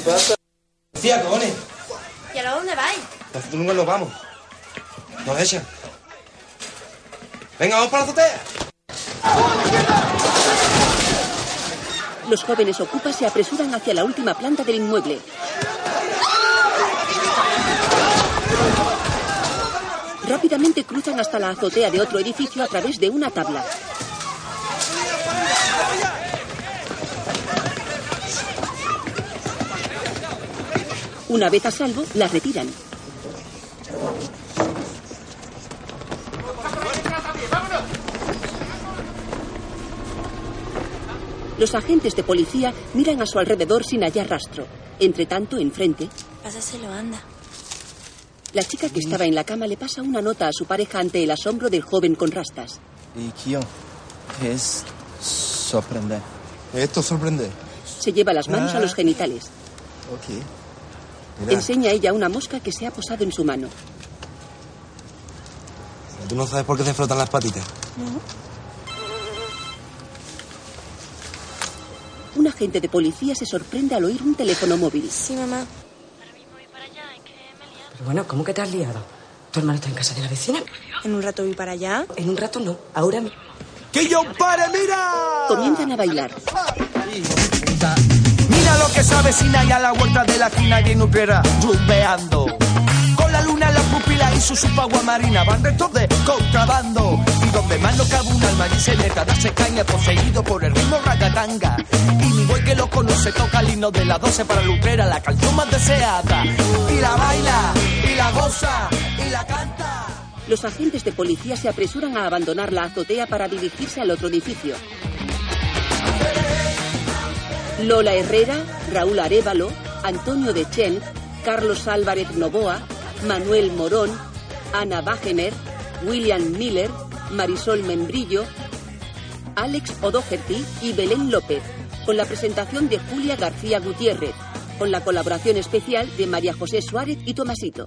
pasa? Tía, cojones. ¿Y ahora dónde vais? Nosotros nunca nos vamos. Nos echan. Venga, vamos para la azotea. Los jóvenes ocupas se apresuran hacia la última planta del inmueble. Rápidamente cruzan hasta la azotea de otro edificio a través de una tabla. Una vez a salvo, las retiran. Los agentes de policía miran a su alrededor sin hallar rastro. Entre tanto, enfrente, Pásaselo, anda. la chica que estaba en la cama le pasa una nota a su pareja ante el asombro del joven con rastas. ¿Y Kio? ¿Qué es sorprender? Esto sorprende. Se lleva las manos a los genitales. Ok. Mira, Enseña a ella una mosca que se ha posado en su mano. tú no sabes por qué se frotan las patitas. Un agente de policía se sorprende al oír un teléfono móvil. Sí, mamá. Pero bueno, ¿cómo que te has liado? ¿Tu hermano está en casa de la vecina? En un rato voy para allá. En un rato no, ahora mismo. ¡Que yo pare, mira! Comienzan a bailar. Que se avecina y a la vuelta de la esquina y Utrera, rumbeando. Con la luna en la pupila y su supagua marina van restos de contrabando. Y donde más no cabe un alma y se caña poseído por el ritmo ragatanga. Y mi güey que lo conoce toca el himno de las 12 para Lutrera, la canción más deseada. Y la baila, y la goza, y la canta. Los agentes de policía se apresuran a abandonar la azotea para dirigirse al otro edificio. Lola Herrera, Raúl Arevalo, Antonio de Chen, Carlos Álvarez Novoa, Manuel Morón, Ana Wagener, William Miller, Marisol Membrillo, Alex O'Doherty y Belén López, con la presentación de Julia García Gutiérrez, con la colaboración especial de María José Suárez y Tomasito.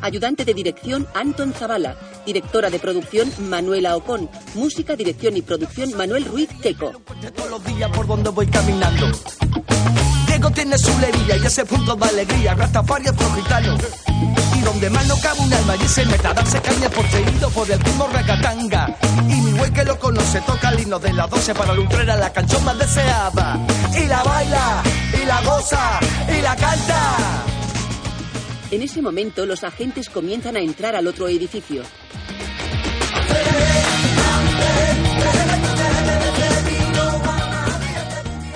Ayudante de dirección Anton Zavala. Directora de producción Manuela Ocón. Música, dirección y producción Manuel Ruiz de todos los días por donde voy caminando. Diego tiene su lerilla y ese punto de alegría, Rastafari otro gitano. Y donde más no cabe un alma y se meta darse caña poseído por el ritmo ragatanga. Y mi güey que lo conoce toca el himno de las 12 para Lutrera, la canción más deseada. Y la baila, y la goza, y la canta. En ese momento, los agentes comienzan a entrar al otro edificio.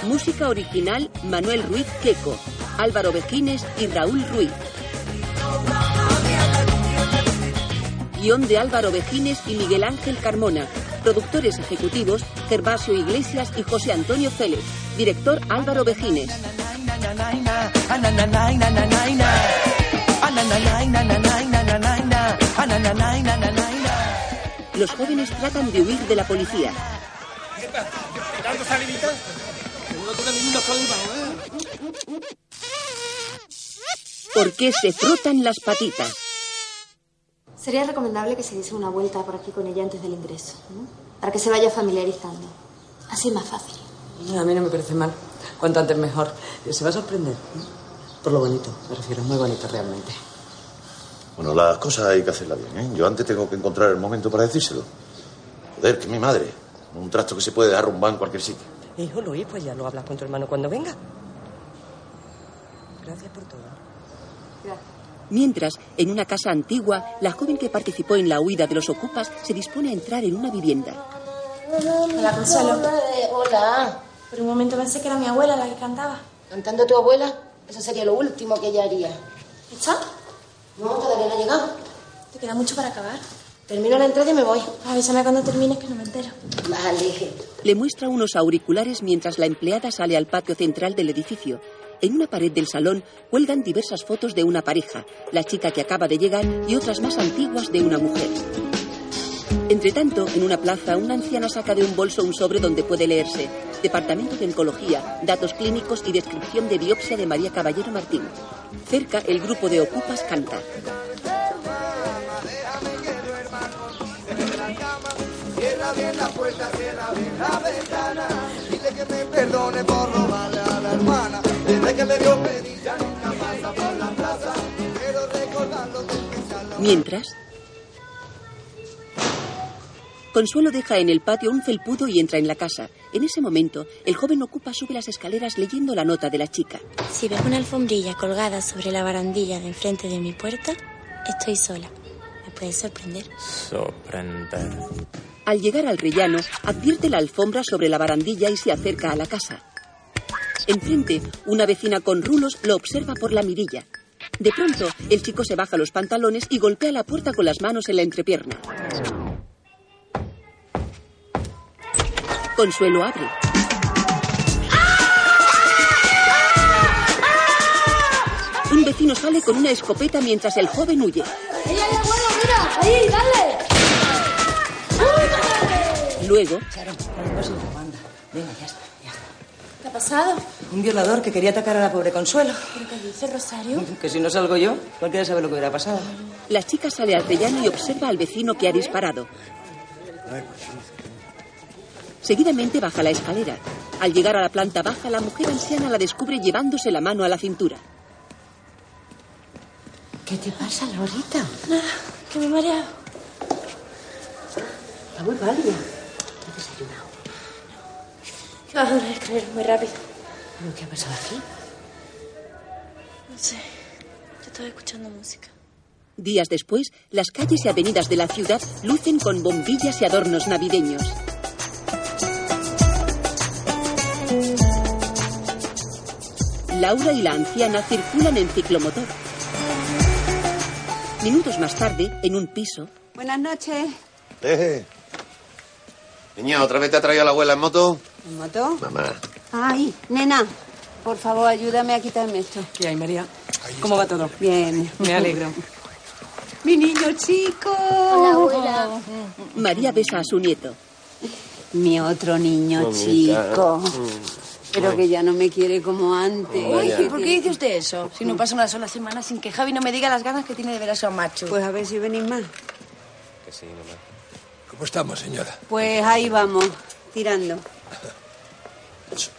Música original Manuel Ruiz Queco, Álvaro Vejines y Raúl Ruiz. Guión de Álvaro Vejines y Miguel Ángel Carmona. Productores ejecutivos Gervasio Iglesias y José Antonio Célez. Director Álvaro Vejines. Los jóvenes tratan de huir de la policía. ¿Por qué se frotan las patitas? Sería recomendable que se diese una vuelta por aquí con ella antes del ingreso, ¿no? Para que se vaya familiarizando. Así es más fácil. A mí no me parece mal. Cuanto antes mejor. Se va a sorprender. Por lo bonito, me refiero. Muy bonito realmente. Bueno, las cosas hay que hacerlas bien, ¿eh? Yo antes tengo que encontrar el momento para decírselo. Joder, que mi madre. Un trasto que se puede arrumbar en cualquier sitio. Hijo Luis, pues ya lo hablas con tu hermano cuando venga. Gracias por todo. Mientras, en una casa antigua, la joven que participó en la huida de los ocupas se dispone a entrar en una vivienda. Hola, Consuelo. Hola. Por un momento pensé que era mi abuela la que cantaba. ¿Cantando tu abuela? Eso sería lo último que ella haría. ¿Está? No, todavía no ha llegado. ¿Te queda mucho para acabar? Termino la entrada y me voy. Avísame cuando termines que no me entero. Vale. Le muestra unos auriculares mientras la empleada sale al patio central del edificio. En una pared del salón cuelgan diversas fotos de una pareja, la chica que acaba de llegar y otras más antiguas de una mujer. Entre tanto, en una plaza, una anciana saca de un bolso un sobre donde puede leerse Departamento de Oncología, datos clínicos y descripción de biopsia de María Caballero Martín. Cerca, el grupo de ocupas canta. Bien la puerta, cierra bien la ventana. Dile que me perdone por robarle a la hermana. Desde que me dio pedilla nunca pasa por la plaza. Quiero recordarlo aló. Mientras, Consuelo deja en el patio un felpudo y entra en la casa. En ese momento, el joven ocupa sube las escaleras leyendo la nota de la chica. Si ves una alfombrilla colgada sobre la barandilla de enfrente de mi puerta, estoy sola. Me puedes sorprender. Sorprender. Al llegar al rellano, advierte la alfombra sobre la barandilla y se acerca a la casa. Enfrente, una vecina con rulos lo observa por la mirilla. De pronto, el chico se baja los pantalones y golpea la puerta con las manos en la entrepierna. Consuelo abre. Un vecino sale con una escopeta mientras el joven huye. ¡Ahí, ahí, abuelo, mira! ¡Ahí, dale! Luego, Charo, banda. Venga, ya está, ya está. ¿Qué ha pasado? Un violador que quería atacar a la pobre Consuelo. ¿Pero qué dice Rosario? Que si no salgo yo, cualquiera sabe lo que hubiera pasado. la chica sale al rellano y observa al vecino que ha disparado. Seguidamente baja la escalera. Al llegar a la planta baja, la mujer anciana la descubre llevándose la mano a la cintura. ¿Qué te pasa, Lorita? Nada, que me he mareado. Está muy pálida. ¿Has desayunado? Que bajo una escalera muy rápido. ¿Pero qué ha pasado aquí? No sé. Yo estaba escuchando música. Días después, las calles y avenidas de la ciudad lucen con bombillas y adornos navideños. Laura y la anciana circulan en ciclomotor. Minutos más tarde, en un piso, Buenas noches. Eh. Niña, ¿otra vez te ha traído la abuela en moto? ¿En moto? Mamá. Ay, nena, por favor, ayúdame a quitarme esto. ¿Qué hay, María? ¿Cómo va todo? Bien. Me alegro. Mi niño chico. Hola, abuela. María besa a su nieto. Mi otro niño chico. Pero que ya no me quiere como antes. Uy, ¿por qué dice usted eso? Si no pasa una sola semana sin que Javi no me diga las ganas que tiene de ver a su macho. Pues a ver si venís más. ¿Cómo estamos, señora? Pues ahí vamos, tirando.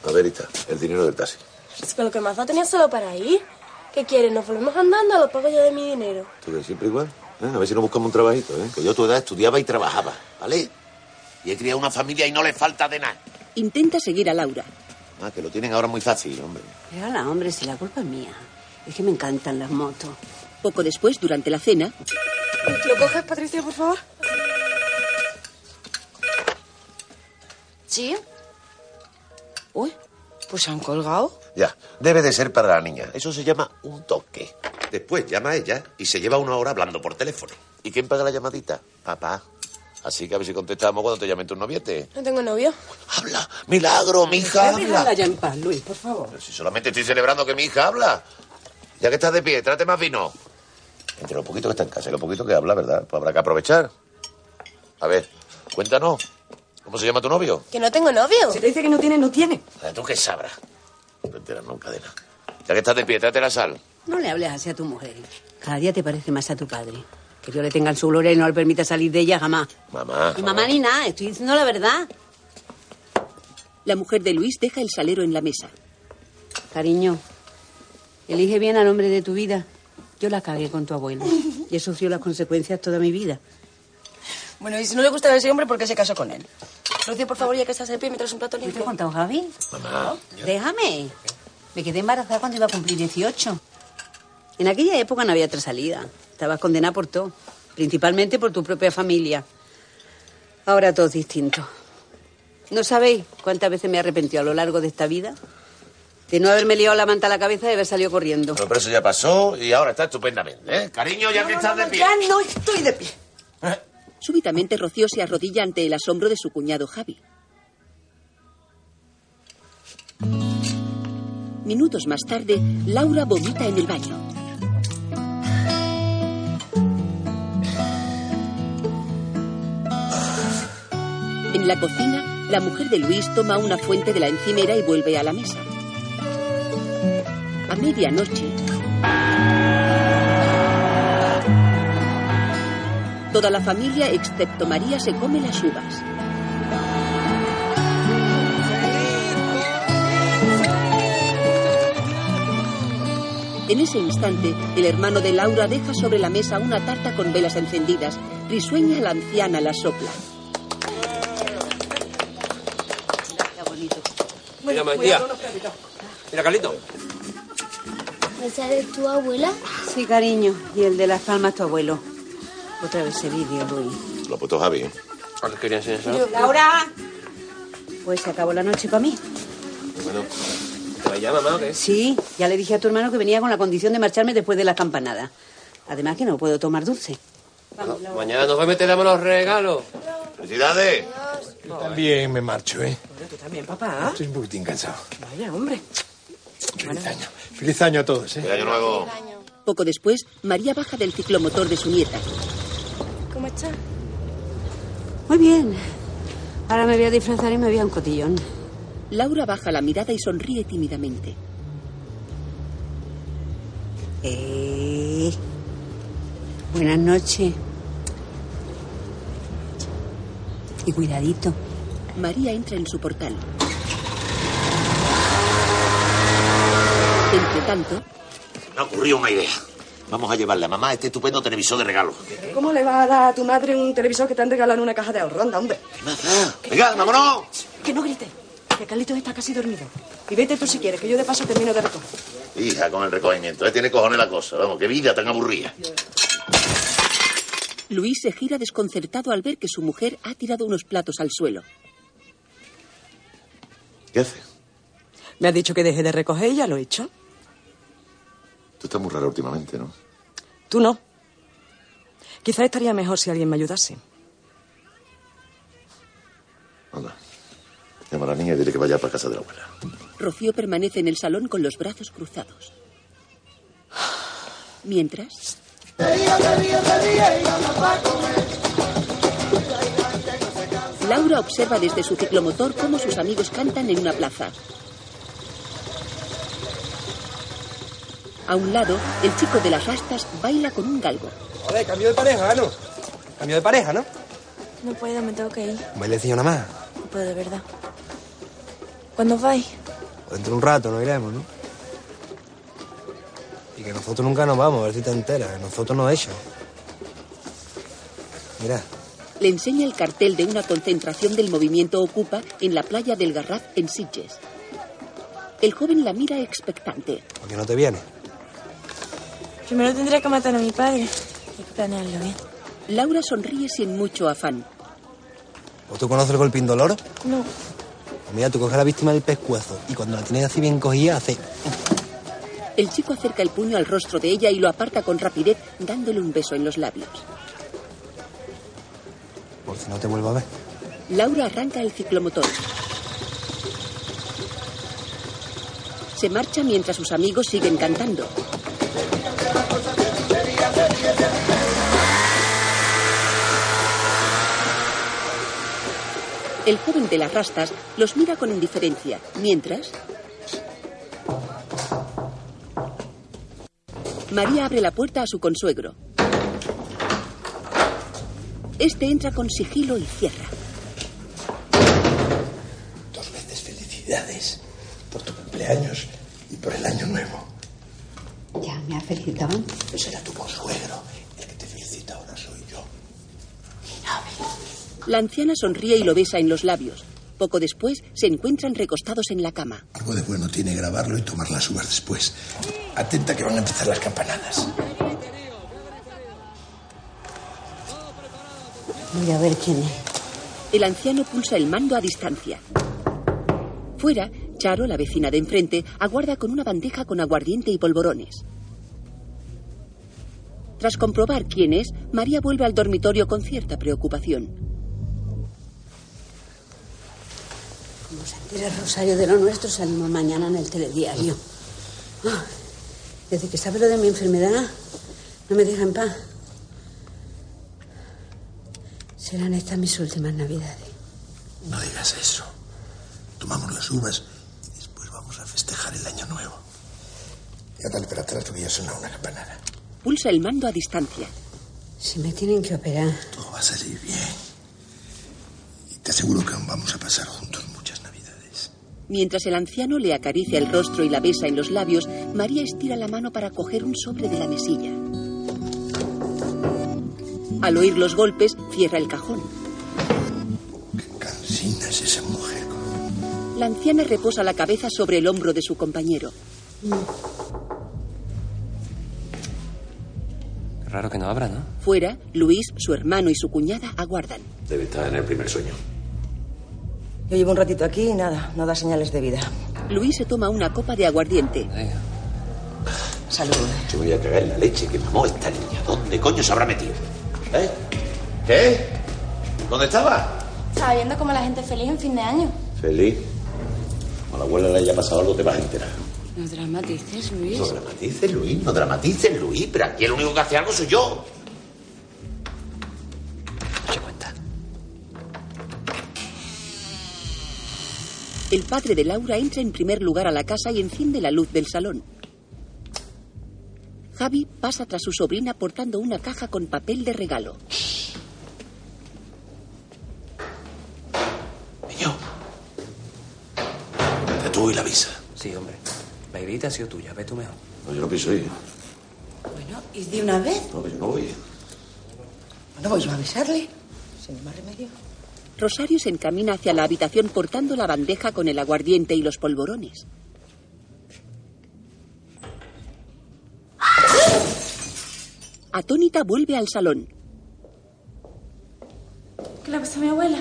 A ver, Ita, el dinero del taxi. Es que lo que más da tenía solo para ir. ¿Qué quieres? ¿Nos volvemos andando o lo pago yo de mi dinero? ¿Tú que siempre igual? ¿Eh? A ver si nos buscamos un trabajito, ¿eh? Que yo a tu edad estudiaba y trabajaba, ¿vale? Y he criado una familia y no le falta de nada. Intenta seguir a Laura. Ah, que lo tienen ahora muy fácil, hombre. Pero la hombre, si la culpa es mía. Es que me encantan las motos. Poco después, durante la cena, ¿Lo coges, Patricia, por favor? ¿Sí? Uy, pues se han colgado. Ya, debe de ser para la niña. Eso se llama un toque. Después llama a ella y se lleva una hora hablando por teléfono. ¿Y quién paga la llamadita? Papá. Así que a ver si contestamos cuando te llamen tus novietes. No tengo novio. Habla. Milagro, mi hija Déjala habla. ya en paz, Luis, por favor. Pero si solamente estoy celebrando que mi hija habla. Ya que estás de pie, trate más vino. Entre lo poquito que está en casa y lo poquito que habla, ¿verdad? Pues habrá que aprovechar. A ver, cuéntanos. ¿Cómo se llama tu novio? Que no tengo novio. Si te dice que no tiene, no tiene. ¿Tú qué sabrás? No te enteras nunca de nada. Ya que estás de pie, tráete la sal. No le hables así a tu mujer. Cada día te parece más a tu padre. Que Dios le tenga en su gloria y no le permita salir de ella jamás. Mamá. Ni mamá ni nada, estoy diciendo la verdad. la mujer de Luis deja el salero en la mesa. Cariño, elige bien al hombre de tu vida. Yo la cagué con tu abuelo y he sufrido las consecuencias toda mi vida. Bueno, y si no le gusta ese hombre, ¿por qué se casó con él? Rocío, por favor, ya que estás de pie, me traes un plato ¿Qué te he limpio. contado, Javi? Mamá. Déjame. Me quedé embarazada cuando iba a cumplir 18. En aquella época no había otra salida. Estabas condenada por todo. Principalmente por tu propia familia. Ahora todo es distinto. ¿No sabéis cuántas veces me he arrepentido a lo largo de esta vida? De no haberme liado la manta a la cabeza y haber salido corriendo. Bueno, pero eso ya pasó y ahora está estupendamente, ¿eh? Cariño, ya que estás de pie. Ya no estoy de pie. Súbitamente Rocío se arrodilla ante el asombro de su cuñado Javi. Minutos más tarde, Laura vomita en el baño. En la cocina, la mujer de Luis toma una fuente de la encimera y vuelve a la mesa. A medianoche, toda la familia, excepto María, se come las uvas. En ese instante, el hermano de Laura deja sobre la mesa una tarta con velas encendidas. Risueña la anciana la sopla. Mira, Matías. Mira, Carlito. ¿Esa eres tu abuela? Sí, cariño. Y el de las palmas, tu abuelo. Otra vez ese vídeo, Luis. Lo ha puesto Javi, ¿eh? ¿A qué quería enseñar ¡Laura! Pues se acabó la noche para mí. Bueno, ¿te vaya mamá o qué? Sí, ya le dije a tu hermano que venía con la condición de marcharme después de la campanada. Además que no puedo tomar dulce. Mañana nos y te damos los regalos. ¡Felicidades! Yo también me marcho, ¿eh? También, papá. Estoy un poquitín cansado. Vaya, hombre. Feliz año. Feliz año a todos, ¿eh? Feliz año nuevo. Poco después, María baja del ciclomotor de su nieta. ¿Cómo estás? Muy bien. Ahora me voy a disfrazar y me voy a un cotillón. Laura baja la mirada y sonríe tímidamente. Eh. Buenas noches. Y cuidadito. María entra en su portal. Entre tanto, Me ha ocurrido una idea. Vamos a llevarle a mamá este estupendo televisor de regalo. ¿Cómo le va a dar a tu madre un televisor que te han regalado en una caja de ahorro? Anda, hombre. Venga, vámonos. Que no grite. Que Carlitos está casi dormido. Y vete tú si quieres, que yo de paso termino de recoger. Hija, con el recogimiento. ¿eh? Tiene cojones la cosa. Vamos, qué vida tan aburrida. Luis se gira desconcertado al ver que su mujer ha tirado unos platos al suelo. ¿Qué hace? Me has dicho que deje de recoger y ya lo he hecho. Tú estás muy rara últimamente, ¿no? Tú no. Quizás estaría mejor si alguien me ayudase. Anda. Llama a la niña y dile que vaya para casa de la abuela. Rocío permanece en el salón con los brazos cruzados. Mientras, Laura observa desde su ciclomotor cómo sus amigos cantan en una plaza. A un lado, el chico de las rastas baila con un galgo. Joder, cambio de pareja, ¿no? Cambio de pareja, ¿no? No puedo, me tengo que ir. Un bailecillo nada más. No puedo, de verdad. ¿Cuándo vais? Dentro de un rato nos iremos, ¿no? Y que nosotros nunca nos vamos, a ver si te enteras. Nosotros nos echan. Mira, Le enseña el cartel de una concentración del movimiento Ocupa en la playa del Garraf en Sitges. El joven la mira expectante. ¿por qué no te vienes? Primero tendría que matar a mi padre. Hay que planearlo bien. Laura sonríe sin mucho afán. ¿O tú conoces el indoloro? No. Pues mira, tú coges a la víctima del pescuezo y cuando la tienes así bien cogida, hace... El chico acerca el puño al rostro de ella y lo aparta con rapidez, dándole un beso en los labios. Por si no te vuelvo a ver. Laura arranca el ciclomotor. Se marcha mientras sus amigos siguen cantando. El joven de las rastas los mira con indiferencia, mientras... María abre la puerta a su consuegro. Este entra con sigilo y cierra. Dos veces felicidades por tu cumpleaños y por el año nuevo. Ya me ha felicitado. Ese era tu consuegro. El que te felicita ahora soy yo. La anciana sonríe y lo besa en los labios. Poco después se encuentran recostados en la cama. Algo de bueno tiene grabarlo y tomar las uvas después. Atenta que van a empezar las campanadas. Voy a ver quién es. El anciano pulsa el mando a distancia. Fuera, Charo, la vecina de enfrente, aguarda con una bandeja con aguardiente y polvorones. Tras comprobar quién es, María vuelve al dormitorio con cierta preocupación. Como se entera Rosario de lo nuestro, salimos mañana en el telediario. Ah, desde que sabe lo de mi enfermedad, no me deja en paz. Serán estas mis últimas navidades. No digas eso. Tomamos las uvas y después vamos a festejar el año nuevo. Ya dale para atrás porque ya suena una campanada. Pulsa el mando a distancia. Si me tienen que operar. Todo va a salir bien. Y te aseguro que vamos a pasar juntos muchas navidades. Mientras el anciano le acaricia el rostro y la besa en los labios, María estira la mano para coger un sobre de la mesilla. Al oír los golpes, cierra el cajón. Cansina es esa mujer. La anciana reposa la cabeza sobre el hombro de su compañero. Raro que no abra, ¿no? Fuera, Luis, su hermano y su cuñada aguardan. Debe estar en el primer sueño. Yo llevo un ratito aquí y nada, no da señales de vida. Luis se toma una copa de aguardiente. Salud. Yo voy a cagar en la leche que mamó esta niña. ¿Dónde coño se habrá metido? ¿Eh? ¿Qué? ¿Dónde estaba? Estaba viendo como la gente es feliz en fin de año. Feliz. Como a la abuela le haya pasado algo, te vas a enterar. No dramatices, Luis. No dramatices, Luis, no dramatices, Luis. Pero aquí el único que hace algo soy yo. El padre de Laura entra en primer lugar a la casa y enciende la luz del salón. Javi pasa tras su sobrina portando una caja con papel de regalo. De tú y la visa. Sí, hombre. La ideita ha sido tuya. Ve tú mejor. No, yo no pienso ir. Bueno, ¿y de una vez? No, yo no voy. Bueno, voy yo a avisarle. Sin más remedio. Rosario se encamina hacia la habitación portando la bandeja con el aguardiente y los polvorones. Atónita vuelve al salón. ¿Qué le pasa a mi abuela?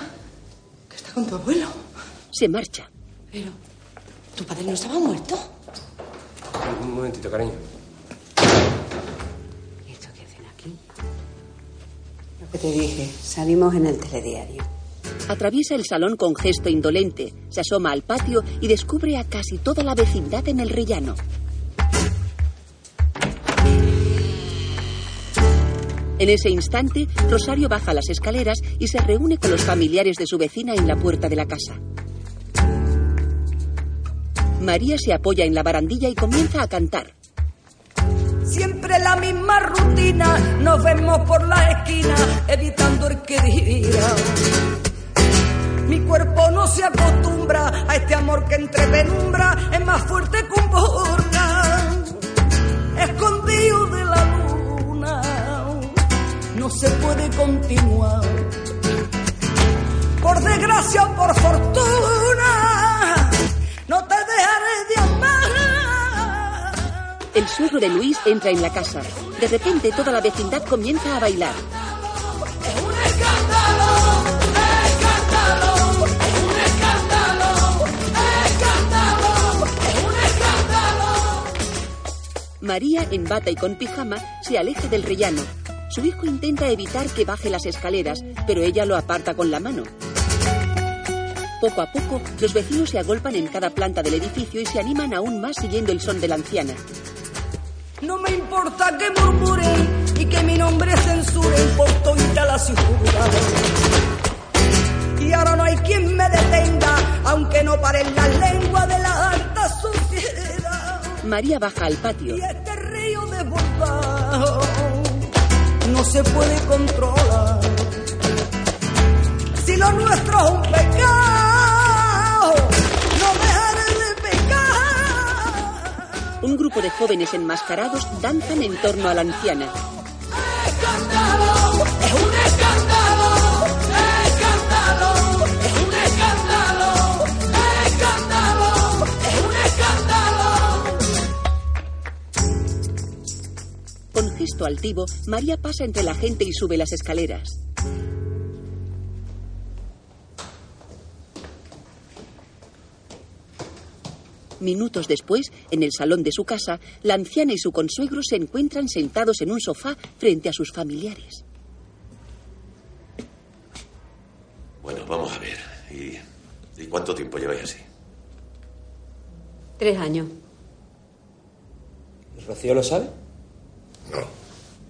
¿Qué está con tu abuelo? Se marcha. Pero, ¿tu padre no estaba muerto? Un, momentito, cariño. Lo que te dije, salimos en el telediario. Atraviesa el salón con gesto indolente, se asoma al patio y descubre a casi toda la vecindad en el rellano. En ese instante, Rosario baja las escaleras y se reúne con los familiares de su vecina en la puerta de la casa. María se apoya en la barandilla y comienza a cantar. Siempre la misma rutina, nos vemos por la esquina, evitando el que dirá. Mi cuerpo no se acostumbra a este amor que entre penumbra es más fuerte que un volcán. No se puede continuar. Por desgracia o por fortuna, no te dejaré de amar. El suegro de Luis entra en la casa. De repente toda la vecindad comienza a bailar. María, en bata y con pijama, se aleja del rellano. Su hijo intenta evitar que baje las escaleras, pero ella lo aparta con la mano. Poco a poco, los vecinos se agolpan en cada planta del edificio y se animan aún más siguiendo el son de la anciana. No me importa que murmuren y que mi nombre censuren por toda la ciudad. Y ahora no hay quien me detenga, aunque no paren la lengua de la alta sociedad. María baja al patio. Y este río desbordado no se puede controlar. Si lo nuestro es un pecado, no dejaré de pecar. Un grupo de jóvenes enmascarados danzan en torno a la anciana. es gesto altivo, María pasa entre la gente y sube las escaleras. Minutos después, en el salón de su casa, la anciana y su consuegro se encuentran sentados en un sofá frente a sus familiares. Bueno, vamos a ver. ¿Y, y cuánto tiempo lleváis así? Tres años. ¿Rocío lo sabe?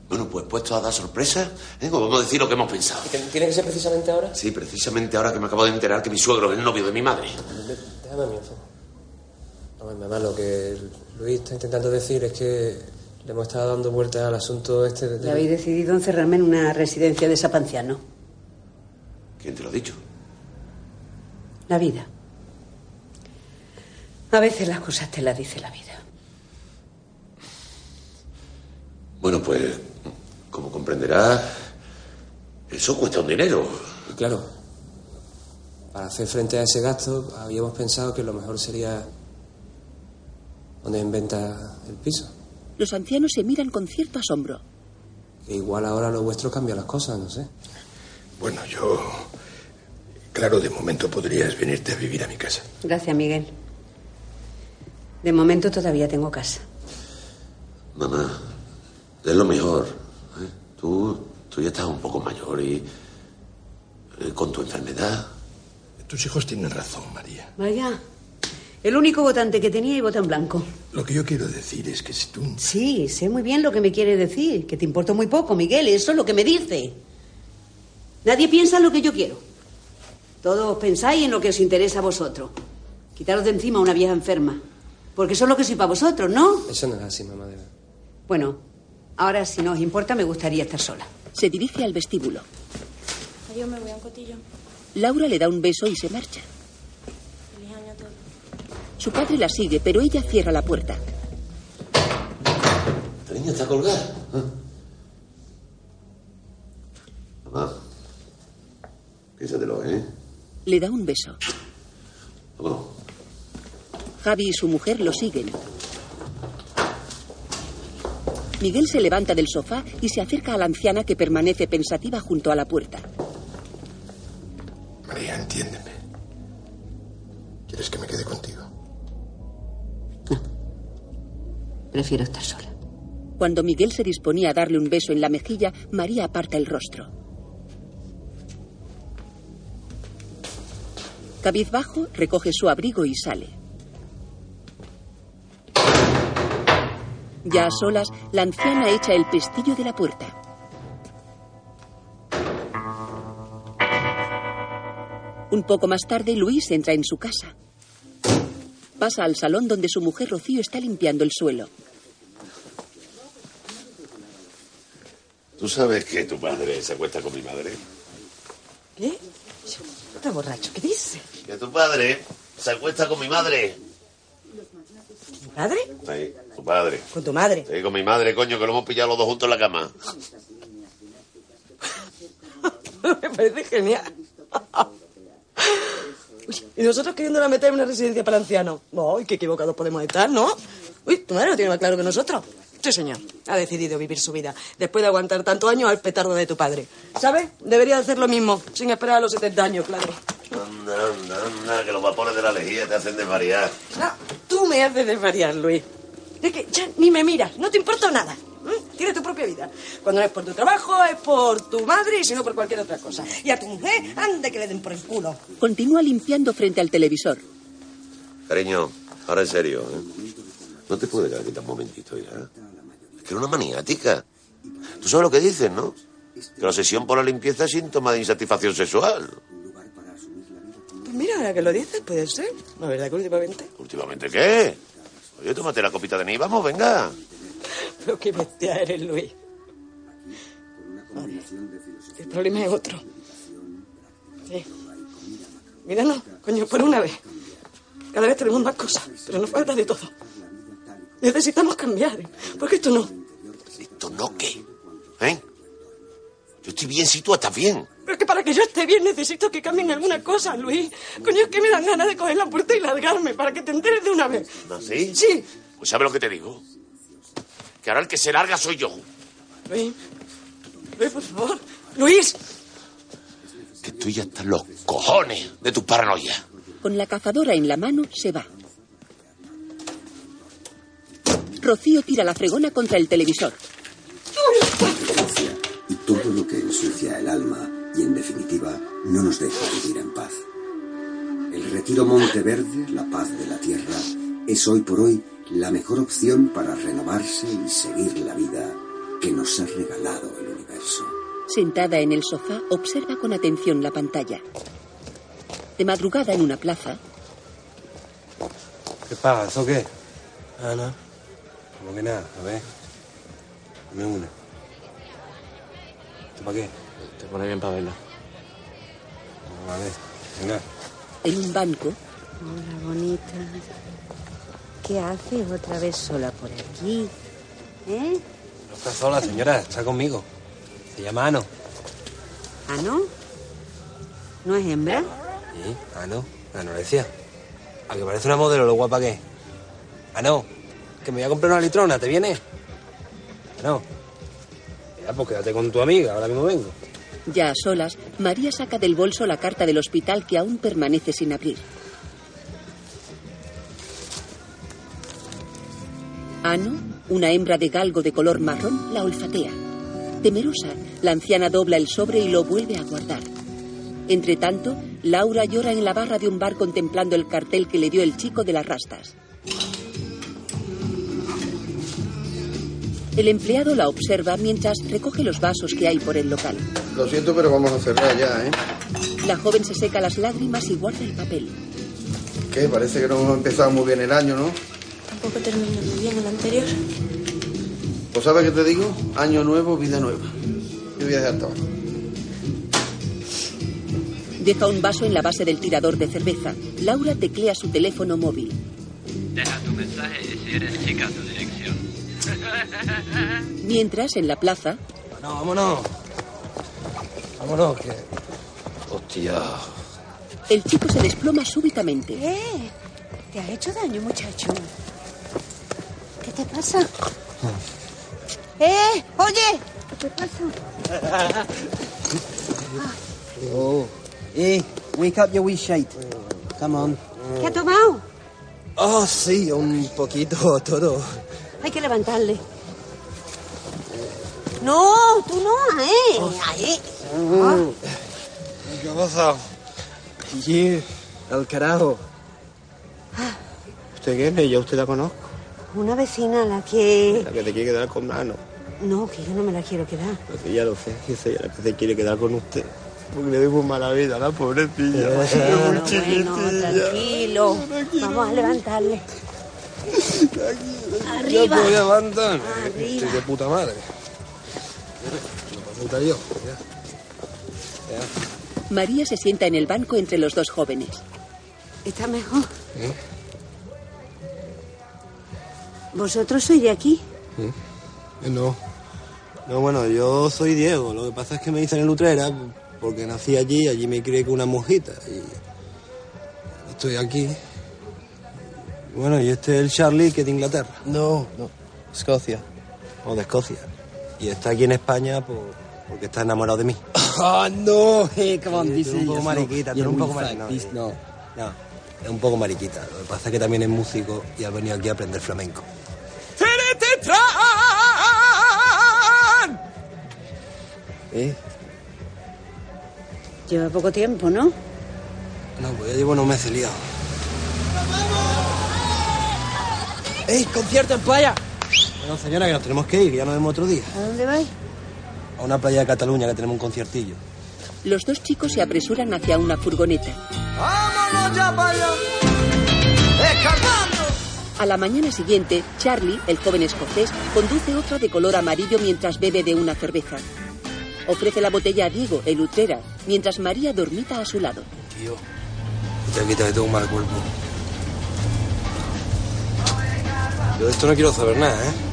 Bueno, pues puesto a dar sorpresa, ¿eh? Vamos a decir lo que hemos pensado. ¿Tiene que ser precisamente ahora? Sí, precisamente ahora que me acabo de enterar que mi suegro es el novio de mi madre. Déjame a mí. No, mi mamá, lo que Luis está intentando decir es que le hemos estado dando vueltas al asunto este de... Y habéis decidido encerrarme en una residencia de sapanciano. ¿Quién te lo ha dicho? La vida. A veces las cosas te las dice la vida. Bueno, pues, como comprenderás, eso cuesta un dinero. Y claro, para hacer frente a ese gasto habíamos pensado que lo mejor sería poner en venta el piso. Los ancianos se miran con cierto asombro. Que igual ahora lo vuestro cambia las cosas, no sé. Bueno, yo... Claro, de momento podrías venirte a vivir a mi casa. Gracias, Miguel. De momento todavía tengo casa. Mamá, es lo mejor. ¿eh? Tú, tú ya estás un poco mayor y eh, con tu enfermedad. Tus hijos tienen razón, María. Vaya. El único votante que tenía y vota en blanco. Lo que yo quiero decir es que si tú... Sí, sé muy bien lo que me quiere decir. Que te importa muy poco, Miguel. Eso es lo que me dice. Nadie piensa en lo que yo quiero. Todos pensáis en lo que os interesa a vosotros. Quitaros de encima a una vieja enferma. Porque eso es lo que soy para vosotros, ¿no? Eso no es así, mamá. Bueno, ahora si no os importa me gustaría estar sola. Se dirige al vestíbulo. Yo me voy a un cotillo. Laura le da un beso y se marcha. Feliz año a todos. Su padre la sigue, pero ella cierra la puerta. Esta niña está colgada. ¿eh? Mamá, piénsatelo, ¿eh? Le da un beso. Vámonos. Javi y su mujer lo siguen. Miguel se levanta del sofá y se acerca a la anciana que permanece pensativa junto a la puerta. María, entiéndeme. ¿Quieres que me quede contigo? Prefiero estar sola. Cuando Miguel se disponía a darle un beso en la mejilla, María aparta el rostro. Cabizbajo recoge su abrigo y sale. Ya a solas, la anciana echa el pestillo de la puerta. Un poco más tarde, Luis entra en su casa. Pasa al salón donde su mujer Rocío está limpiando el suelo. ¿Tú sabes que tu padre se acuesta con mi madre? ¿Qué? Está borracho, ¿qué dice? Que tu padre se acuesta con mi madre. ¿Mi padre? Sí, tu padre. ¿Con tu madre? Sí, con mi madre, coño, que lo hemos pillado los dos juntos en la cama. Me parece genial. Uy, y nosotros queriéndola meter en una residencia para ancianos. Uy, qué equivocados podemos estar, ¿no? Uy, tu madre lo tiene más claro que nosotros. Sí, señor. Ha decidido vivir su vida después de aguantar tantos años al petardo de tu padre. ¿Sabes? Debería hacer lo mismo, sin esperar a los 70 años, claro. Anda, anda, anda, que los vapores de la lejía te hacen desvariar. No, tú me haces desvariar, Luis. Es que ya ni me miras, no te importa nada. ¿m? Tienes tu propia vida. Cuando no es por tu trabajo, es por tu madre y si no por cualquier otra cosa. Y a tu mujer, ande que le den por el culo. Continúa limpiando frente al televisor. Cariño, ahora en serio, ¿eh? No te puedes quedar aquí tan momentito ya. Es que era una maniática. Tú sabes lo que dicen, ¿no? Que la obsesión por la limpieza es síntoma de insatisfacción sexual. Mira, ahora que lo dices, puede ser. La verdad que últimamente. ¿Últimamente qué? Oye, tómate la copita de mí, vamos, venga. Pero qué bestia eres, Luis. Vale. El problema es otro. Sí. Míranos, coño, por una vez. Cada vez tenemos más cosas, pero nos falta de todo. Necesitamos cambiar, porque esto no. ¿Esto no qué? ¿Eh? Yo estoy bien si tú estás bien. Pero es que para que yo esté bien necesito que cambien alguna cosa, Luis. Coño, es que me dan ganas de coger la puerta y largarme para que te enteres de una vez. ¿No sí? Sí. Pues ¿sabes lo que te digo? Que ahora el que se larga soy yo. Luis. Luis, por favor. Luis. Que estoy ya hasta en los cojones de tu paranoia. Con la cazadora en la mano, se va. Rocío tira la fregona contra el televisor. y todo lo que ensucia el alma y en definitiva no nos deja vivir en paz. El retiro Monteverde, la paz de la tierra, es hoy por hoy la mejor opción para renovarse y seguir la vida que nos ha regalado el universo. Sentada en el sofá, observa con atención la pantalla. De madrugada en una plaza, ¿Qué pasa? ¿O qué? Ah, no. Como que nada, a ver. Dame una. ¿Esto para qué? Te pone bien para. A ver, venga. en un banco, Hola, bonita. ¿Qué haces otra vez sola por aquí? ¿Eh? No está sola, señora, está conmigo. Se llama Ano. ¿Ah, no? ¿No es hembra? Sí, Ano, anorexia. A que parece una modelo, lo guapa que es. Ano, que me voy a comprar una litrona, ¿te viene? Ano. Ya, pues quédate con tu amiga, ahora mismo vengo. Ya a solas, María saca del bolso la carta del hospital que aún permanece sin abrir. Ano, una hembra de galgo de color marrón, la olfatea. Temerosa, la anciana dobla el sobre y lo vuelve a guardar. Entre tanto, Laura llora en la barra de un bar contemplando el cartel que le dio el chico de las rastas. El empleado la observa mientras recoge los vasos que hay por el local. Lo siento, pero vamos a cerrar ya, ¿eh? La joven se seca las lágrimas y guarda el papel. ¿Qué? Parece que no hemos empezado muy bien el año, ¿no? Tampoco terminó muy bien el anterior. Pues ¿sabes qué te digo? Año nuevo, vida nueva. Yo voy a dejar todo. Deja un vaso en la base del tirador de cerveza. Laura teclea su teléfono móvil. Deja tu mensaje y si eres chica, tu dirección. Mientras, en la plaza, No, vámonos. Vámonos, que. Hostia. el chico se desploma súbitamente. ¿Eh? ¿Te has hecho daño, muchacho? ¿Qué te pasa? ¡Eh! ¡Oye! ¿Qué te pasa? Oh. Hey, wake up your wee shite. Come on. ¿Qué ha tomado? Oh, sí, un poquito todo. Hay que levantarle. No, tú no, ¿eh? Ahí. ¿Qué ha pasado? Sí, al carajo. ¿Usted quién es? Yo usted la conozco. Una vecina a la que... La que te quiere quedar con mano. No, que yo no me la quiero quedar. Pues ya lo sé, que soy la que se quiere quedar con usted. Porque le muy mala vida a la pobrecilla. Bueno, es muy bueno, tranquilo. Vamos a levantarle. Ya Arriba. te voy a levantar. Arriba. Estoy de puta madre. Yo. María se sienta en el banco entre los dos jóvenes. ¿Está mejor? ¿Eh? ¿Vosotros sois de aquí? Eh, No. No, bueno, yo soy Diego. Lo que pasa es que me dicen en Utrera porque nací allí, allí me crié con una monjita. Y estoy aquí. Bueno, y este es el Charlie, que es de Inglaterra. No, no. Escocia. O de Escocia. Y está aquí en España por- porque está enamorado de mí. Oh, no. Hey, come on, this un is- poco mariquita, eres un poco mariquita. this- no. No, es un poco mariquita. Lo que pasa es que también es músico y ha venido aquí a aprender flamenco. ¿Eh? Lleva poco tiempo, ¿no? No, pues ya llevo unos meses liado. ¡Ey, concierto en playa! Bueno, señora, que nos tenemos que ir, que ya nos vemos otro día. ¿A dónde vais? A una playa de Cataluña que tenemos un conciertillo. Los dos chicos se apresuran hacia una furgoneta. Vámonos ya para allá. A la mañana siguiente, Charlie, el joven escocés, conduce otra de color amarillo mientras bebe de una cerveza. Ofrece la botella a Diego, el utrera, mientras María dormita a su lado. Tío. Ya quítame, tengo un mal cuerpo. Yo de esto no quiero saber nada, ¿eh?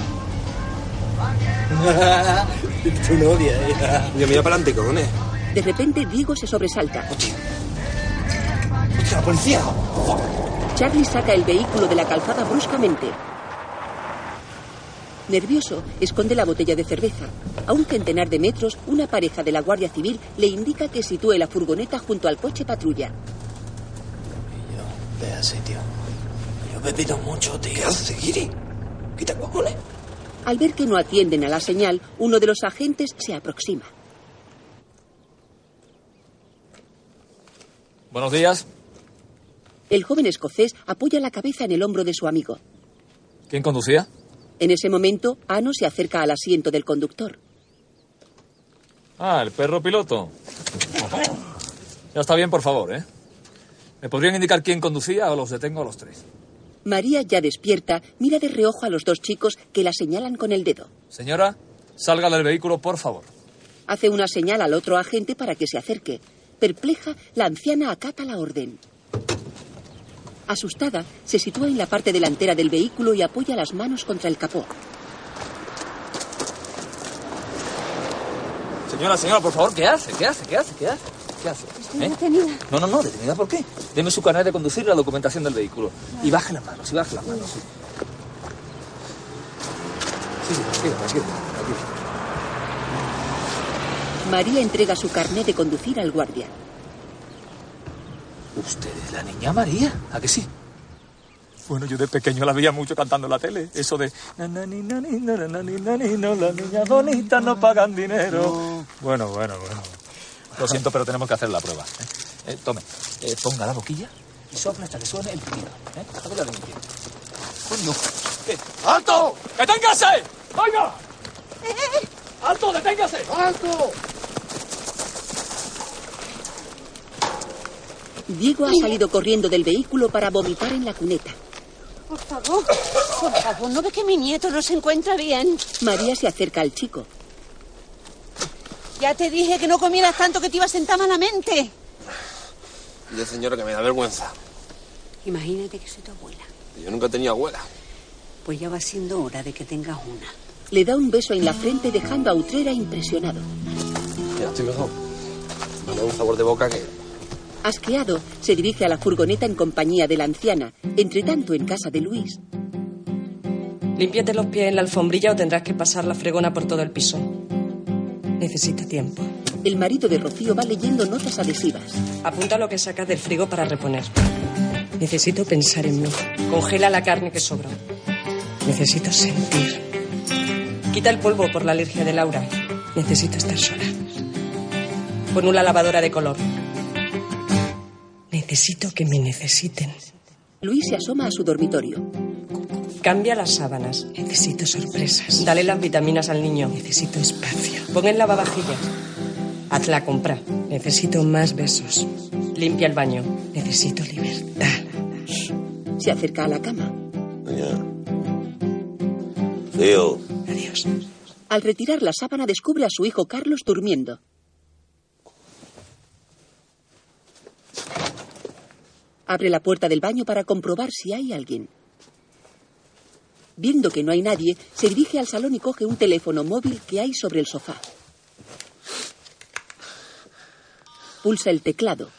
tu novia, ¿eh? Mira, mira para adelante, cojones. De repente, Diego se sobresalta. ¡Hostia, policía! Charlie saca el vehículo de la calzada bruscamente. Nervioso, esconde la botella de cerveza. A un centenar de metros, una pareja de la Guardia Civil le indica que sitúe la furgoneta junto al coche patrulla. Ve a sitio. Yo he bebido mucho, tío. ¿Qué haces, Giri? Quita cojones. Al ver que no atienden a la señal, uno de los agentes se aproxima. Buenos días. El joven escocés apoya la cabeza en el hombro de su amigo. ¿Quién conducía? En ese momento, Ano se acerca al asiento del conductor. Ah, el perro piloto. Ya está bien, por favor, ¿eh? ¿Me podrían indicar quién conducía o los detengo a los tres? María, ya despierta, mira de reojo a los dos chicos que la señalan con el dedo. Señora, salga del vehículo, por favor. Hace una señal al otro agente para que se acerque. Perpleja, la anciana acata la orden. Asustada, se sitúa en la parte delantera del vehículo y apoya las manos contra el capó. Señora, señora, por favor, ¿qué hace? ¿Qué hace? ¿Qué hace? ¿Qué hace? ¿Qué hace? Estoy ¿Eh? detenida. No, no, no, detenida, ¿por qué? Deme su carnet de conducir y la documentación del vehículo. Y baje las manos, y baje las manos, sí. Sí, sí, tranquila, tranquila, tranquila. María entrega su carnet de conducir al guardia. ¿Usted es la niña María? ¿A que sí? Bueno, yo de pequeño la veía mucho cantando en la tele. Eso de... "Na, na, ni, na, ni, na, na, ni, na, ni, no, las niñas bonitas no pagan dinero. Bueno, bueno, bueno. Lo siento, pero tenemos que hacer la prueba. ¿eh? Eh, tome, eh, ponga la boquilla y sopla hasta que suene el pitido. ¿eh? Hasta que la limpie. Coño. ¿Qué? ¡Alto! ¡Deténgase! ¡Oiga! ¡Alto, deténgase! ¡Alto! Diego ha salido corriendo del vehículo para vomitar en la cuneta. Por favor, por favor, ¿no ves que mi nieto no se encuentra bien? María se acerca al chico. Ya te dije que no comieras tanto que te iba a sentar malamente. Dile, señora, que me da vergüenza. Imagínate que soy tu abuela. Yo nunca he tenido abuela. Pues ya va siendo hora de que tengas una. Le da un beso en la frente dejando a Utrera impresionado. Ya estoy mejor. Me da un sabor de boca que... Asqueado, se dirige a la furgoneta en compañía de la anciana. Entre tanto, en casa de Luis, Límpiate los pies en la alfombrilla o tendrás que pasar la fregona por todo el piso. Necesita tiempo. el marido de Rocío va leyendo notas adhesivas. Apunta lo que sacas del frigo para reponer. Necesito pensar en mí. Congela la carne que sobra. Necesito sentir. Quita el polvo por la alergia de Laura. Necesito estar sola. Pon una lavadora de color. Necesito que me necesiten. Luis se asoma a su dormitorio. Cambia las sábanas. Necesito sorpresas. Dale las vitaminas al niño. Necesito espacio. Pon el lavavajillas. Haz la compra. Necesito más besos. Limpia el baño. Necesito libertad. Se acerca a la cama. Tío, Adiós. Al retirar la sábana descubre a su hijo Carlos durmiendo. Abre la puerta del baño para comprobar si hay alguien. Viendo que no hay nadie, se dirige al salón y coge un teléfono móvil que hay sobre el sofá. Pulsa el teclado.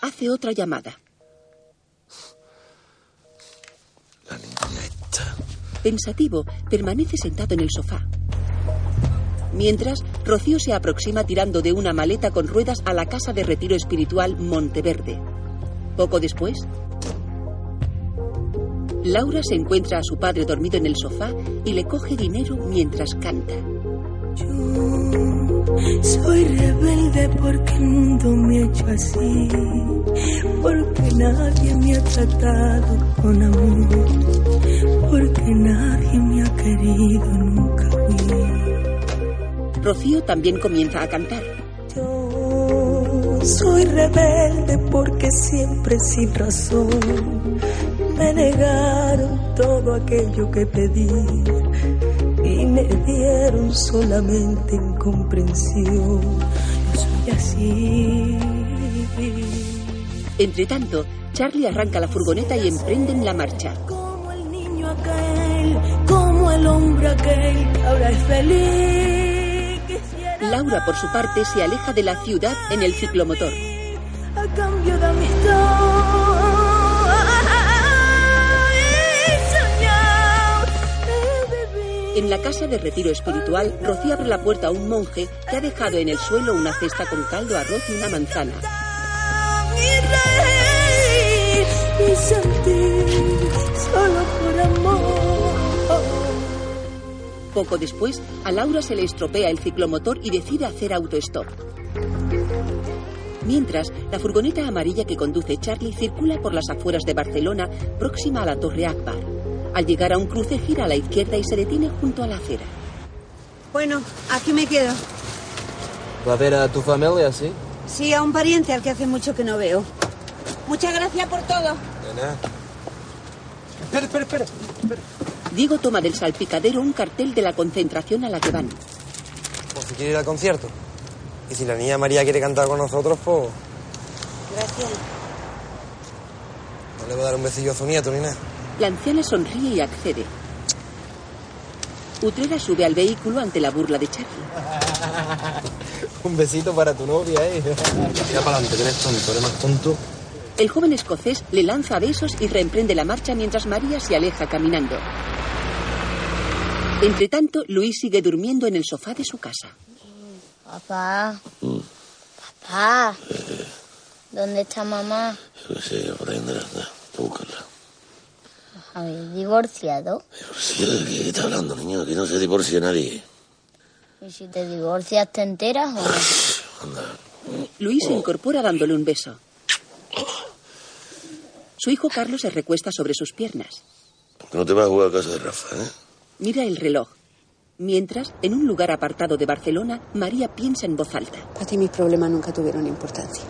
Hace otra llamada. Pensativo, permanece sentado en el sofá. Mientras, Rocío se aproxima tirando de una maleta con ruedas a la casa de retiro espiritual Monteverde. Poco después, Laura se encuentra a su padre dormido en el sofá y le coge dinero mientras canta. Soy rebelde porque el mundo me ha hecho así, porque nadie me ha tratado con amor, porque nadie me ha querido nunca. Rocío también comienza a cantar. Soy rebelde porque siempre sin razón me negaron todo aquello que pedí y me dieron solamente incomprensión. Yo soy así. Entre tanto, Charlie arranca la furgoneta y emprenden la marcha. niño aquel, como el hombre aquel que ahora es feliz. Laura, por su parte, se aleja de la ciudad en el ciclomotor. A cambio de amistad. En la casa de retiro espiritual, Rocío abre la puerta a un monje que ha dejado en el suelo una cesta con caldo, arroz y una manzana. y sentir solo Poco después, a Laura se le estropea el ciclomotor y decide hacer autostop. Mientras, la furgoneta amarilla que conduce Charlie circula por las afueras de Barcelona, próxima a la Torre Akbar. Al llegar a un cruce, gira a la izquierda y se detiene junto a la acera. Bueno, aquí me quedo. ¿Va a ver a tu familia, sí? Sí, a un pariente al que hace mucho que no veo. Muchas gracias por todo. Espera, espera, espera. Diego toma del salpicadero un cartel de la concentración a la que van. Pues si quiere ir al concierto. Y si la niña María quiere cantar con nosotros, pues Gracias. no le voy a dar un besillo a su nieto ni nada. La anciana sonríe y accede. Utrera sube al vehículo ante la burla de Charlie. un besito para tu novia, ¿eh? Tira para adelante, que eres tonto, eres más tonto. El joven escocés le lanza besos y reemprende la marcha mientras María se aleja caminando. Entre tanto, Luis sigue durmiendo en el sofá de su casa. Papá. Papá. ¿Dónde está mamá? Yo qué sé, por ahí anda, a buscarla. ¿Habéis divorciado? Sí, ¿de qué está hablando, niño? Aquí no se divorcia nadie. ¿Y si te divorcias te enteras o no? Luis se incorpora dándole un beso. Su hijo Carlos se recuesta sobre sus piernas. ¿Por qué no te vas a jugar a casa de Rafa, eh? Mira el reloj. Mientras, en un lugar apartado de Barcelona, María piensa en voz alta. Para ti mis problemas nunca tuvieron importancia.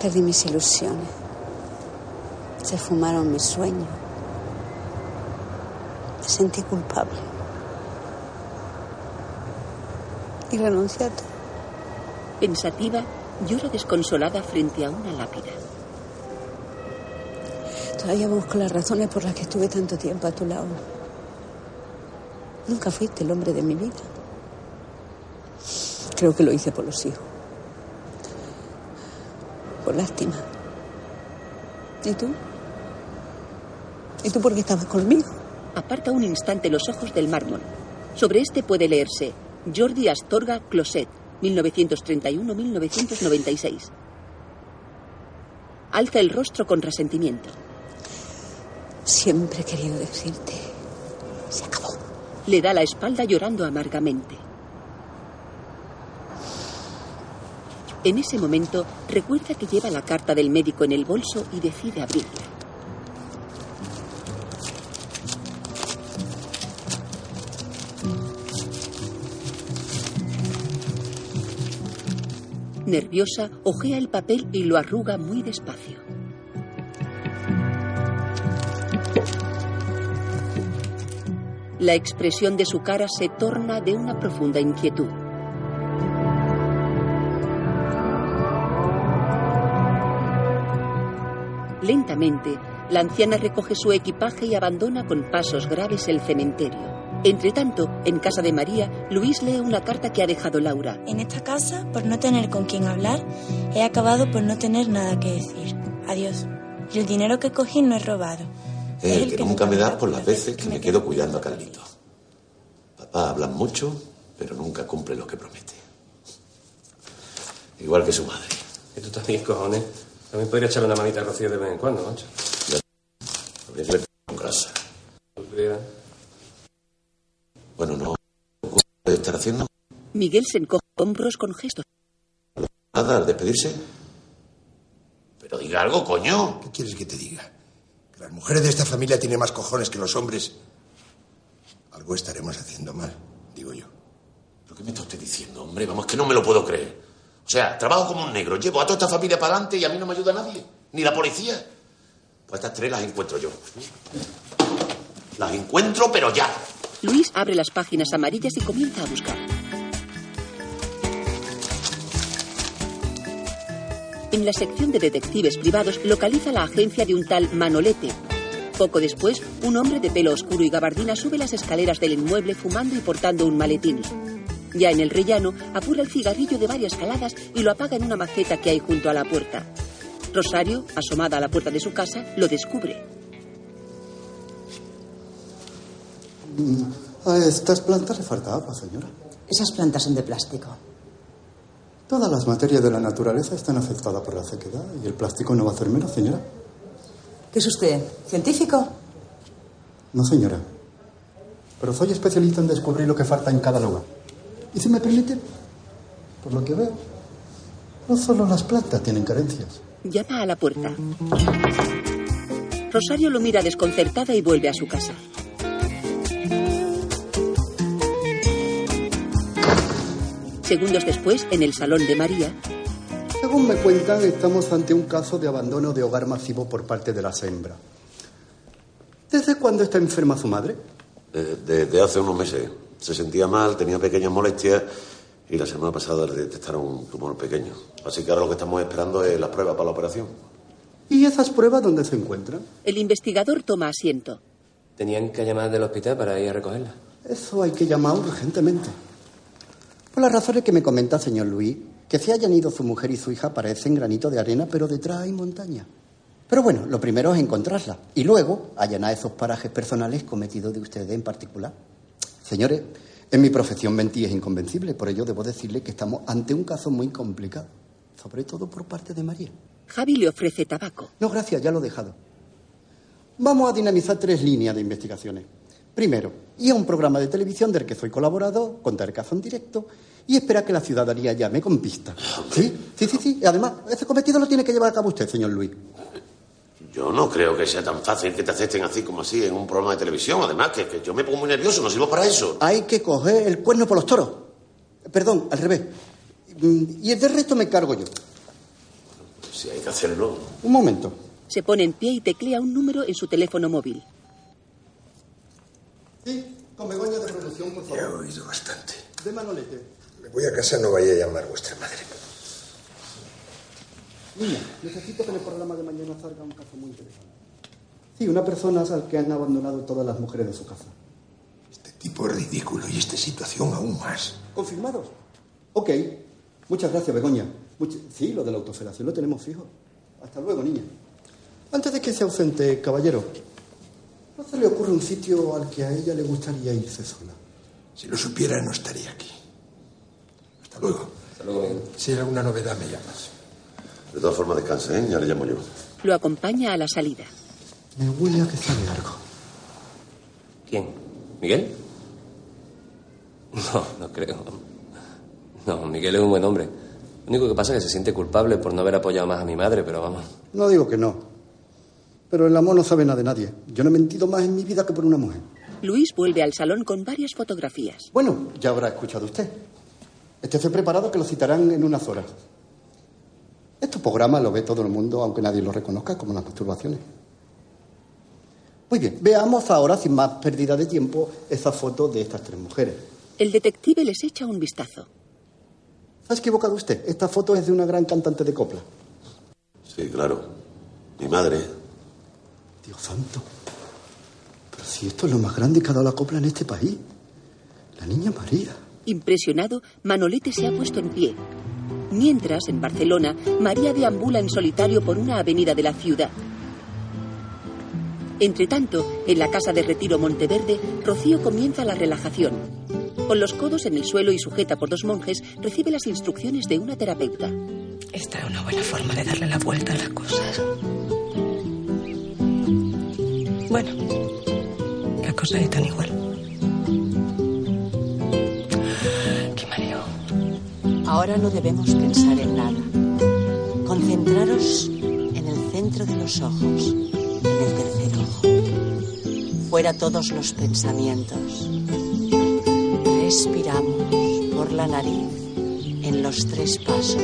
Perdí mis ilusiones. Se fumaron mis sueños. Me sentí culpable. Y renuncié a todo. Pensativa, llora desconsolada frente a una lápida. Todavía busco las razones por las que estuve tanto tiempo a tu lado. Nunca fuiste el hombre de mi vida. Creo que lo hice por los hijos. Por lástima. ¿Y tú? ¿Y tú por qué estabas conmigo? Aparta un instante los ojos del mármol. Sobre este puede leerse Jordi Astorga Closet, 1931-1996. Alza el rostro con resentimiento. Siempre he querido decirte. Se acabó. Le da la espalda llorando amargamente. En ese momento recuerda que lleva la carta del médico en el bolso y decide abrirla. Nerviosa, ojea el papel y lo arruga muy despacio. La expresión de su cara se torna de una profunda inquietud. Lentamente, la anciana recoge su equipaje y abandona con pasos graves el cementerio. Entre tanto, en casa de María, Luis lee una carta que ha dejado Laura. En esta casa, por no tener con quién hablar, he acabado por no tener nada que decir. Adiós. Y el dinero que cogí no es robado. Eh, que nunca me da por las veces que me quedo cuidando a Carlito. Papá habla mucho, pero nunca cumple lo que promete. Igual que su madre. Y tú también, cojones. También podría echarle una manita a Rocío de vez en cuando, macho. A veces le con grasa. Bueno, no. ¿Qué puede estar haciendo? Miguel se encoge hombros con gestos. Nada, al despedirse. Pero diga algo, coño. ¿Qué quieres que te diga? Que las mujeres de esta familia tienen más cojones que los hombres. Algo estaremos haciendo mal, digo yo. ¿Pero qué me está usted diciendo, hombre? Vamos, que no me lo puedo creer. O sea, trabajo como un negro, llevo a toda esta familia para adelante y a mí no me ayuda nadie. Ni la policía. Pues estas tres las encuentro yo. Las encuentro, pero ya. Luis abre las páginas amarillas y comienza a buscar. En la sección de detectives privados localiza la agencia de un tal Manolete. Poco después, un hombre de pelo oscuro y gabardina sube las escaleras del inmueble fumando y portando un maletín. Ya en el rellano, apura el cigarrillo de varias caladas y lo apaga en una maceta que hay junto a la puerta. Rosario, asomada a la puerta de su casa, lo descubre. A estas plantas le falta agua, señora. Esas plantas son de plástico. Todas las materias de la naturaleza están afectadas por la sequedad y el plástico no va a hacer menos, señora. ¿Qué es usted? ¿Científico? No, señora. Pero soy especialista en descubrir lo que falta en cada lugar. Y si me permite, por lo que veo, no solo las plantas tienen carencias. Llama a la puerta. Rosario lo mira desconcertada y vuelve a su casa. Segundos después, en el salón de María, Según me cuentan, estamos ante un caso de abandono de hogar masivo por parte de las hembras. ¿Desde cuándo está enferma su madre? Eh, Desde hace unos meses. Se sentía mal, tenía pequeñas molestias y la semana pasada le detectaron un tumor pequeño. Así que ahora lo que estamos esperando es las pruebas para la operación. ¿Y esas pruebas dónde se encuentran? el investigador toma asiento. Tenían que llamar del hospital para ir a recogerla. Eso hay que llamar urgentemente. Por las razones que me comenta señor Luis, que se hayan ido su mujer y su hija parecen granito de arena, pero detrás hay montaña. Pero bueno, lo primero es encontrarla y luego allanar esos parajes personales cometidos de ustedes en particular. Señores, en mi profesión mentir es inconvencible, por ello debo decirle que estamos ante un caso muy complicado, sobre todo por parte de María. Javi le ofrece tabaco. No, gracias, ya lo he dejado. Vamos a dinamizar tres líneas de investigaciones. Primero, ir a un programa de televisión del que soy colaborador, contar en directo y esperar que la ciudadanía llame con pistas. ¿Sí? Sí, sí, sí. Además, ese cometido lo tiene que llevar a cabo usted, señor Luis. Yo no creo que sea tan fácil que te acepten así como así en un programa de televisión. Además, que, que yo me pongo muy nervioso, no sirvo para eso. Hay que coger el cuerno por los toros. Perdón, al revés. Mm, Y el del resto me cargo yo. Si hay que hacerlo. Un momento. Se pone en pie y teclea un número en su teléfono móvil. Sí, con Begoña de producción, por favor. Ya he oído bastante. De Manolete. Me voy a casa, no vaya a llamar vuestra madre. Niña, necesito que en el programa de mañana salga un caso muy interesante. Sí, una persona al que han abandonado todas las mujeres de su casa. Tipo ridículo y esta situación aún más. ¿Confirmados? Ok. Muchas gracias, Begoña. Much- Sí, lo de la autofelación lo tenemos fijo. Hasta luego, niña. Antes de que se ausente, caballero, ¿no se le ocurre un sitio al que a ella le gustaría irse sola? Si lo supiera, no estaría aquí. Hasta luego. Hasta luego, Si hay alguna novedad, me llamas. De todas formas, descansa, ¿eh? Ya le llamo yo. Lo acompaña a la salida. Me huele a que sabe algo. ¿Quién? ¿Miguel? No, no creo. No, Miguel es un buen hombre. Lo único que pasa es que se siente culpable por no haber apoyado más a mi madre, pero vamos. No digo que no. Pero el amor no sabe nada de nadie. Yo no he mentido más en mi vida que por una mujer. Luis vuelve al salón con varias fotografías. Bueno, ya habrá escuchado usted. Estése preparado que lo citarán en unas horas. Este programa lo ve todo el mundo, aunque nadie lo reconozca, como las masturbaciones. Muy bien, veamos ahora, sin más pérdida de tiempo, esa foto de estas tres mujeres. El detective les echa un vistazo. ¿Se ha equivocado usted? Esta foto es de una gran cantante de copla. Sí, claro. Mi madre. Dios santo. Pero si esto es lo más grande que ha dado la copla en este país. La niña María. Impresionado, Manolete se ha puesto en pie. Mientras, en Barcelona, María deambula en solitario por una avenida de la ciudad. Entretanto, en la casa de retiro Monteverde, Rocío comienza la relajación. Con los codos en el suelo y sujeta por dos monjes, recibe las instrucciones de una terapeuta. Esta es una buena forma de darle la vuelta a las cosas. Bueno, las cosas están igual. Qué mareo. Ahora no debemos pensar en nada. Concentraros en el centro de los ojos, en el tercer ojo. Fuera todos los pensamientos. Respiramos por la nariz en los tres pasos.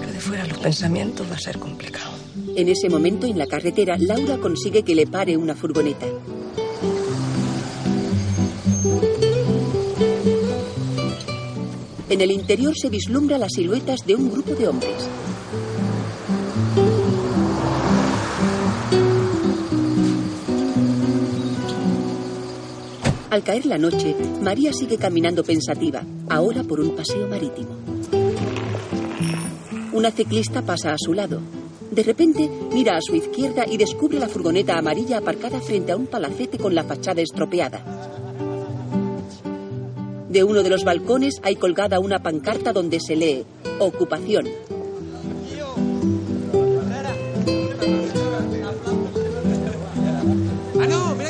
Lo de fuera los pensamientos va a ser complicado. En ese momento, en la carretera, Laura consigue que le pare una furgoneta. En el interior se vislumbra las siluetas de un grupo de hombres. Al caer la noche, María sigue caminando pensativa, ahora por un paseo marítimo. Una ciclista pasa a su lado. De repente, mira a su izquierda y descubre la furgoneta amarilla aparcada frente a un palacete con la fachada estropeada. De uno de los balcones hay colgada una pancarta donde se lee Ocupación. ¡Ah.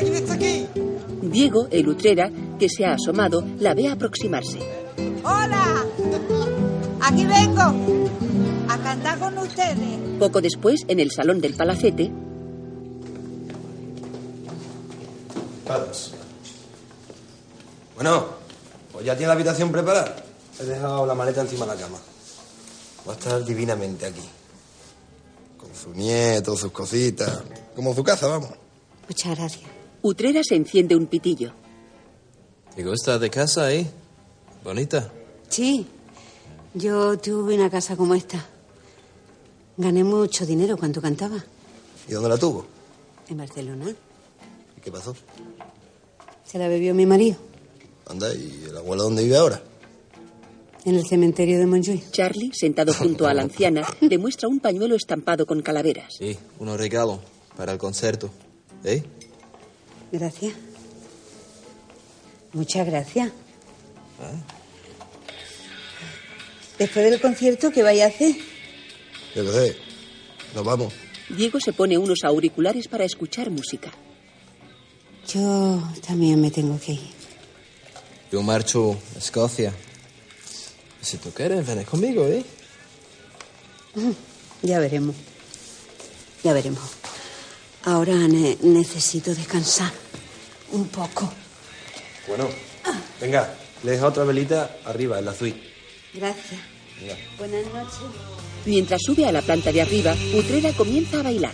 Diego, el utrera, que se ha asomado, la ve aproximarse. ¡Hola! Aquí vengo a cantar con ustedes. Poco después, en el salón del palacete, Vamos. Bueno, pues ya tiene la habitación preparada. He dejado la maleta encima de la cama. Va a estar divinamente aquí. Con su nieto, sus cositas. Como su casa, vamos. Muchas gracias. Utrera se enciende un pitillo. ¿Te gusta de casa ahí? Bonita. Sí, yo tuve una casa como esta. Gané mucho dinero cuando cantaba ¿Y dónde la tuvo? en Barcelona. ¿Y qué pasó? Se la bebió mi marido Anda, ¿y el abuelo dónde vive ahora? en el cementerio de Montjuic. Charlie, sentado junto a la anciana, le muestra un pañuelo estampado con calaveras. Sí, unos regalos para el concierto. ¿Eh? Gracias. Muchas gracias. Después del concierto, ¿qué vaya a hacer? Yo qué sé. Nos vamos. Diego se pone unos auriculares para escuchar música. Yo también me tengo que ir. Yo marcho a Escocia. Si tú quieres, ven conmigo, ¿eh? Ya veremos. Ya veremos. Ahora ne- necesito descansar un poco. Bueno, venga, le deja otra velita arriba, en la suite. Gracias. Venga. Buenas noches. Mientras sube a la planta de arriba, Utrera comienza a bailar.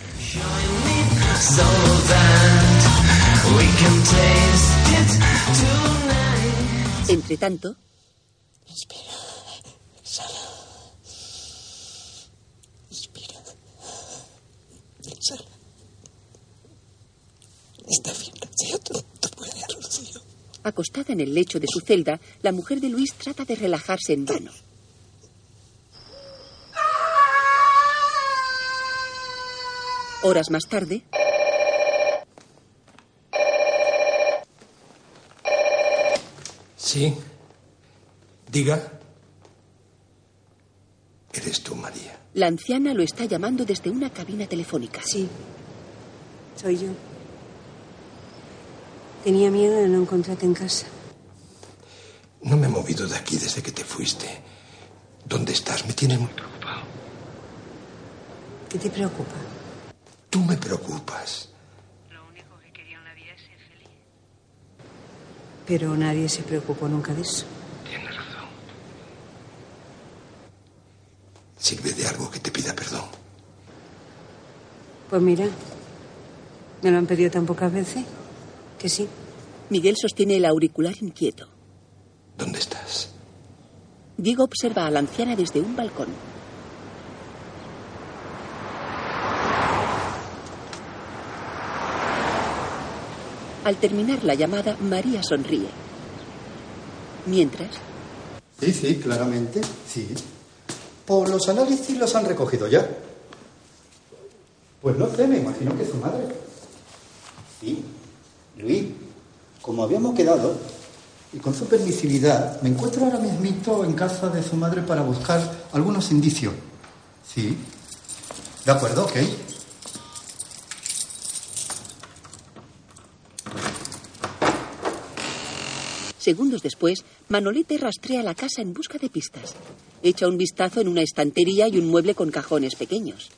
Entre tanto, Está bien, Rocío, tú puedes, Rocío. acostada en el lecho de su celda, la mujer de Luis trata de relajarse en vano. Horas más tarde, Sí. Diga. Eres tú, María. la anciana lo está llamando desde una cabina telefónica. Sí, soy yo. Tenía miedo de no encontrarte en casa. No me he movido de aquí desde que te fuiste. ¿Dónde estás? Me tienes muy preocupado. ¿Qué te preocupa? Tú me preocupas. Pero nadie se preocupó nunca de eso. Tienes razón. Sirve de algo que te pida perdón. Pues mira, me lo han pedido tan pocas veces que sí. Miguel sostiene el auricular inquieto. ¿Dónde estás? Diego observa a la anciana desde un balcón. Al terminar la llamada, María sonríe. Mientras, Sí, sí, claramente, sí. Por los análisis los han recogido ya. Pues no sé, me imagino que su madre. Sí, Luis, como habíamos quedado, y con su permisividad, me encuentro ahora mismito en casa de su madre para buscar algunos indicios. Sí. De acuerdo, ok. Segundos después, Manolete rastrea la casa en busca de pistas. Echa un vistazo en una estantería y un mueble con cajones pequeños.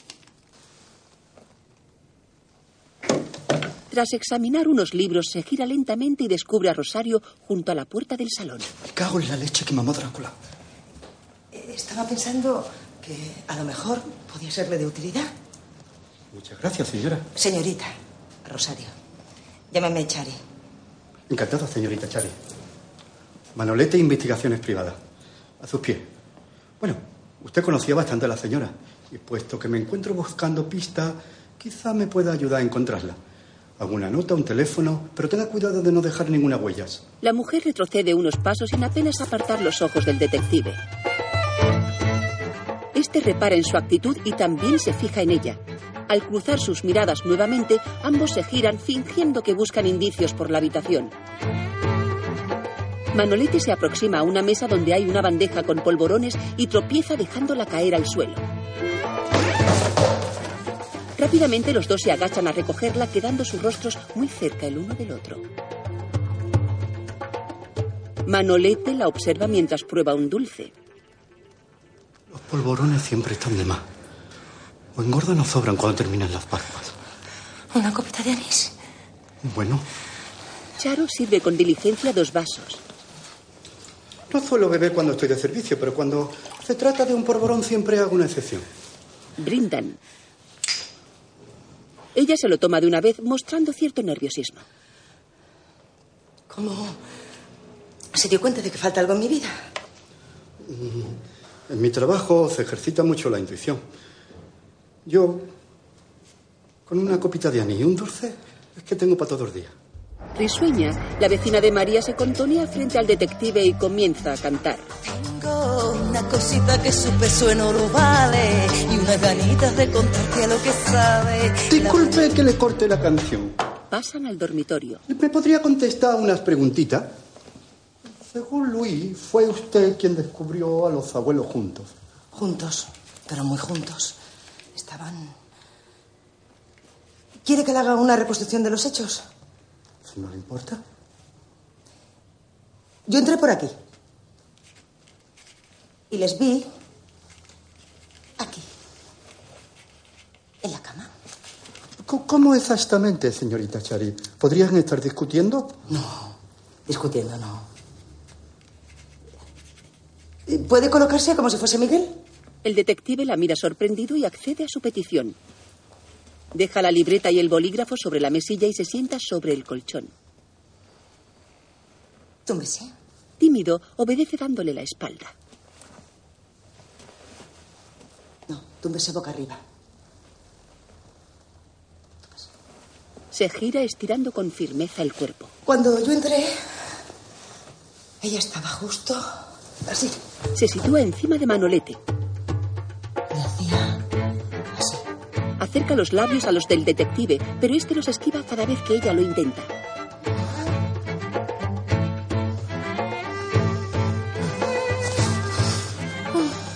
Tras examinar unos libros, se gira lentamente y descubre a Rosario junto a la puerta del salón. Me cago en la leche que mamó Drácula. Eh, Estaba pensando que a lo mejor podía serle de utilidad. Muchas gracias, señora. Señorita, Rosario, llámame Chari. Encantada, señorita Chari. Manolete Investigaciones Privadas. A sus pies. Bueno, usted conocía bastante a la señora. Y puesto que me encuentro buscando pista, quizá me pueda ayudar a encontrarla. Alguna nota, un teléfono, pero tenga cuidado de no dejar ninguna huellas. La mujer retrocede unos pasos sin apenas apartar los ojos del detective. Este repara en su actitud y también se fija en ella. Al cruzar sus miradas nuevamente, ambos se giran fingiendo que buscan indicios por la habitación. Manolete se aproxima a una mesa donde hay una bandeja con polvorones y tropieza dejándola caer al suelo. Rápidamente los dos se agachan a recogerla, quedando sus rostros muy cerca el uno del otro. Manolete la observa mientras prueba un dulce. Los polvorones siempre están de más. O engordan o sobran cuando terminan las Pascuas. ¿Una copita de anís? Bueno, Charo sirve con diligencia dos vasos. No suelo beber cuando estoy de servicio, pero cuando se trata de un polvorón siempre hago una excepción. Brindan. Ella se lo toma de una vez, mostrando cierto nerviosismo. ¿Cómo se dio cuenta de que falta algo en mi vida? Mm, En mi trabajo se ejercita mucho la intuición. Yo, con una copita de anís y un dulce, es que tengo para todos los días. Risueña, la vecina de María se contonea frente al detective y comienza a cantar. Tengo una cosita que su peso en oro vale y unas ganitas de contarte lo que sabe. Disculpe que le corte la canción. Pasan al dormitorio. ¿Me podría contestar unas preguntitas? Según Luis, fue usted quien descubrió a los abuelos juntos. Juntos, pero muy juntos. Estaban... ¿Quiere que le haga una reconstrucción de los hechos? Si no le importa. Yo entré por aquí. Y les vi aquí. En la cama. ¿Cómo exactamente, señorita Chari? ¿Podrían estar discutiendo? No, discutiendo no. ¿Puede colocarse como si fuese Miguel? El detective la mira sorprendido y accede a su petición. Deja la libreta y el bolígrafo sobre la mesilla y se sienta sobre el colchón. Túmbese. Tímido, obedece dándole la espalda. No, túmbese boca arriba. Se gira estirando con firmeza el cuerpo. Cuando yo entré, ella estaba justo así. Se sitúa encima de Manolete. Acerca los labios a los del detective, pero este los esquiva cada vez que ella lo intenta.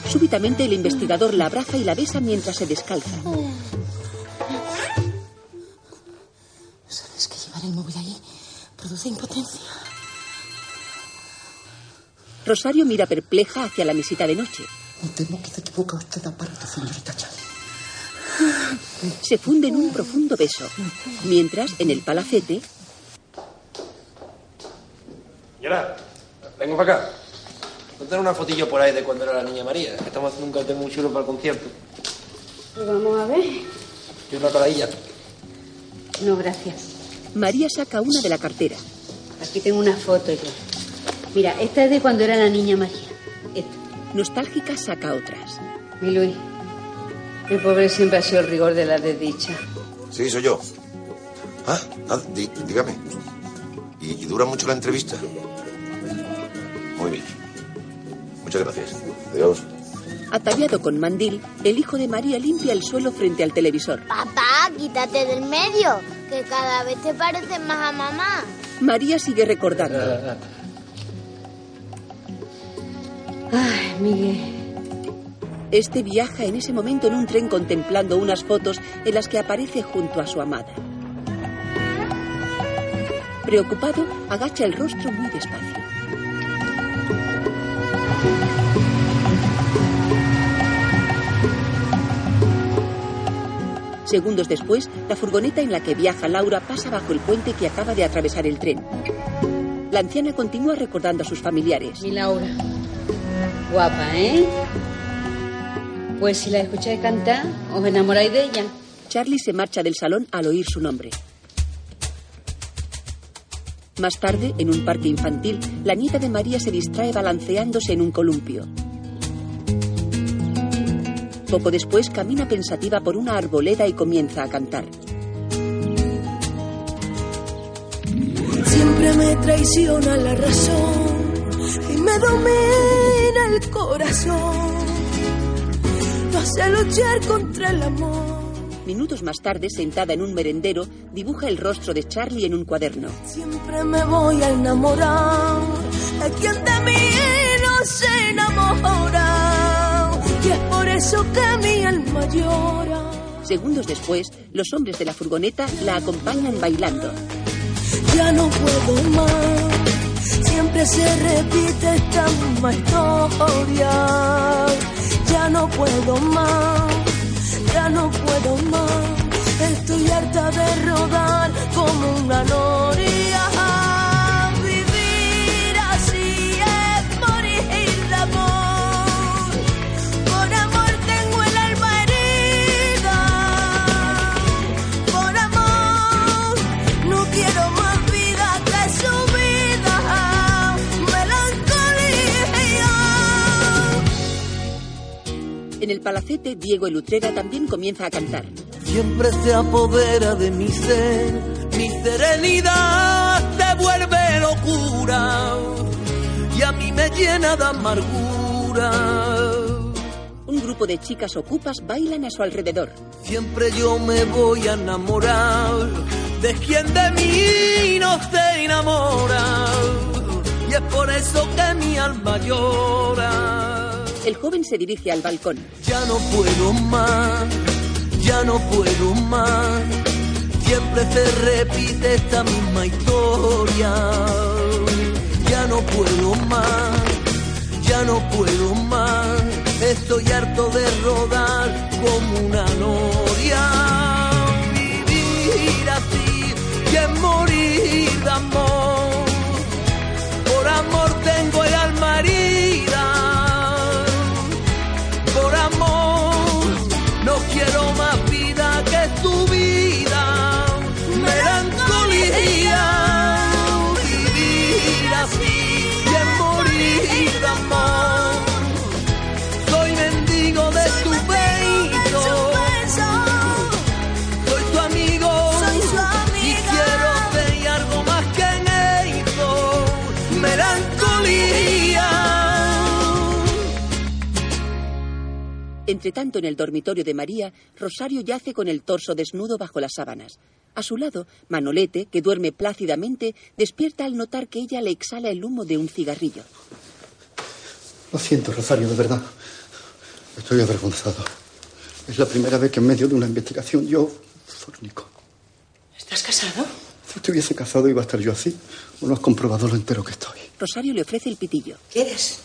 Súbitamente el investigador la abraza y la besa mientras se descalza. ¿Sabes que llevar el móvil ahí produce impotencia? Rosario mira perpleja hacia la mesita de noche. Me temo que se equivoca usted aparte, señorita Chari. Se funde en un profundo beso. Mientras, en el palacete, Señora, vengo para acá. Contar una fotillo por ahí de cuando era la niña María. que Estamos haciendo un cartel muy chulo para el concierto. Pues vamos a ver. Y una toradilla. No, gracias. María saca una de la cartera. Aquí tengo una foto yo. Mira, esta es de cuando era la niña María. Nostálgica saca otras. Mi Luis, el pobre siempre ha sido el rigor de la desdicha. Sí, soy yo. Ah, ah, dígame. ¿Y, y dura mucho la entrevista? Muy bien. Muchas gracias. Adiós. Ataviado con mandil, el hijo de María limpia el suelo frente al televisor. Papá, quítate del medio, que cada vez te pareces más a mamá. María sigue recordando. Ay, Miguel. Este viaja en ese momento en un tren contemplando unas fotos en las que aparece junto a su amada. Preocupado, agacha el rostro muy despacio. Segundos después, la furgoneta en la que viaja Laura pasa bajo el puente que acaba de atravesar el tren. La anciana continúa recordando a sus familiares. Mi Laura. Guapa, ¿eh? Pues si la escucháis cantar, os enamoráis de ella. Charlie se marcha del salón al oír su nombre. Más tarde, en un parque infantil, la nieta de María se distrae balanceándose en un columpio. Poco después camina pensativa por una arboleda y comienza a cantar. Siempre me traiciona la razón y me domina el corazón. No hace luchar contra el amor. Minutos más tarde, sentada en un merendero, dibuja el rostro de Charlie en un cuaderno. Siempre me voy a enamorar. de quien de mí no se enamora. Y es por eso que mi alma llora. Segundos después, los hombres de la furgoneta la acompañan bailando. Ya no puedo más, siempre se repite esta misma historia. Ya no puedo más, ya no puedo más. Estoy harta de rodar como una noria. En el palacete, Diego el Utrera también comienza a cantar. Siempre se apodera de mi ser, mi serenidad se vuelve locura y a mí me llena de amargura. Un grupo de chicas ocupas bailan a su alrededor. Siempre yo me voy a enamorar de quien de mí no se enamora y es por eso que mi alma llora. El joven se dirige al balcón. Ya no puedo más, ya no puedo más. Siempre se repite esta misma historia. Ya no puedo más, ya no puedo más. Estoy harto de rodar como una noria. Vivir así y es morir de amor. Por amor tengo el alma Entre tanto, en el dormitorio de María, Rosario yace con el torso desnudo bajo las sábanas. A su lado, Manolete, que duerme plácidamente, despierta al notar que ella le exhala el humo de un cigarrillo. Lo siento, Rosario, de verdad. Estoy avergonzado. Es la primera vez que en medio de una investigación yo fornico. ¿Estás casado? Si estuviese casado iba a estar yo así. ¿O no has comprobado lo entero que estoy? Rosario le ofrece el pitillo. ¿Quieres?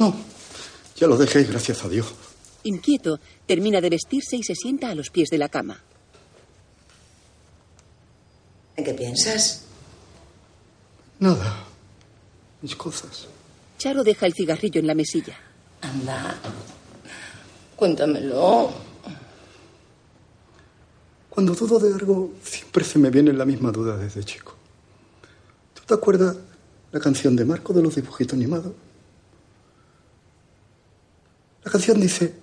No, ya lo dejé, gracias a Dios. Inquieto, termina de vestirse y se sienta a los pies de la cama. ¿En qué piensas? Nada. Mis cosas. Charo deja el cigarrillo en la mesilla. Anda. Cuéntamelo. Cuando dudo de algo, siempre se me viene la misma duda desde chico. ¿Tú te acuerdas la canción de Marco de los dibujitos animados? La canción dice,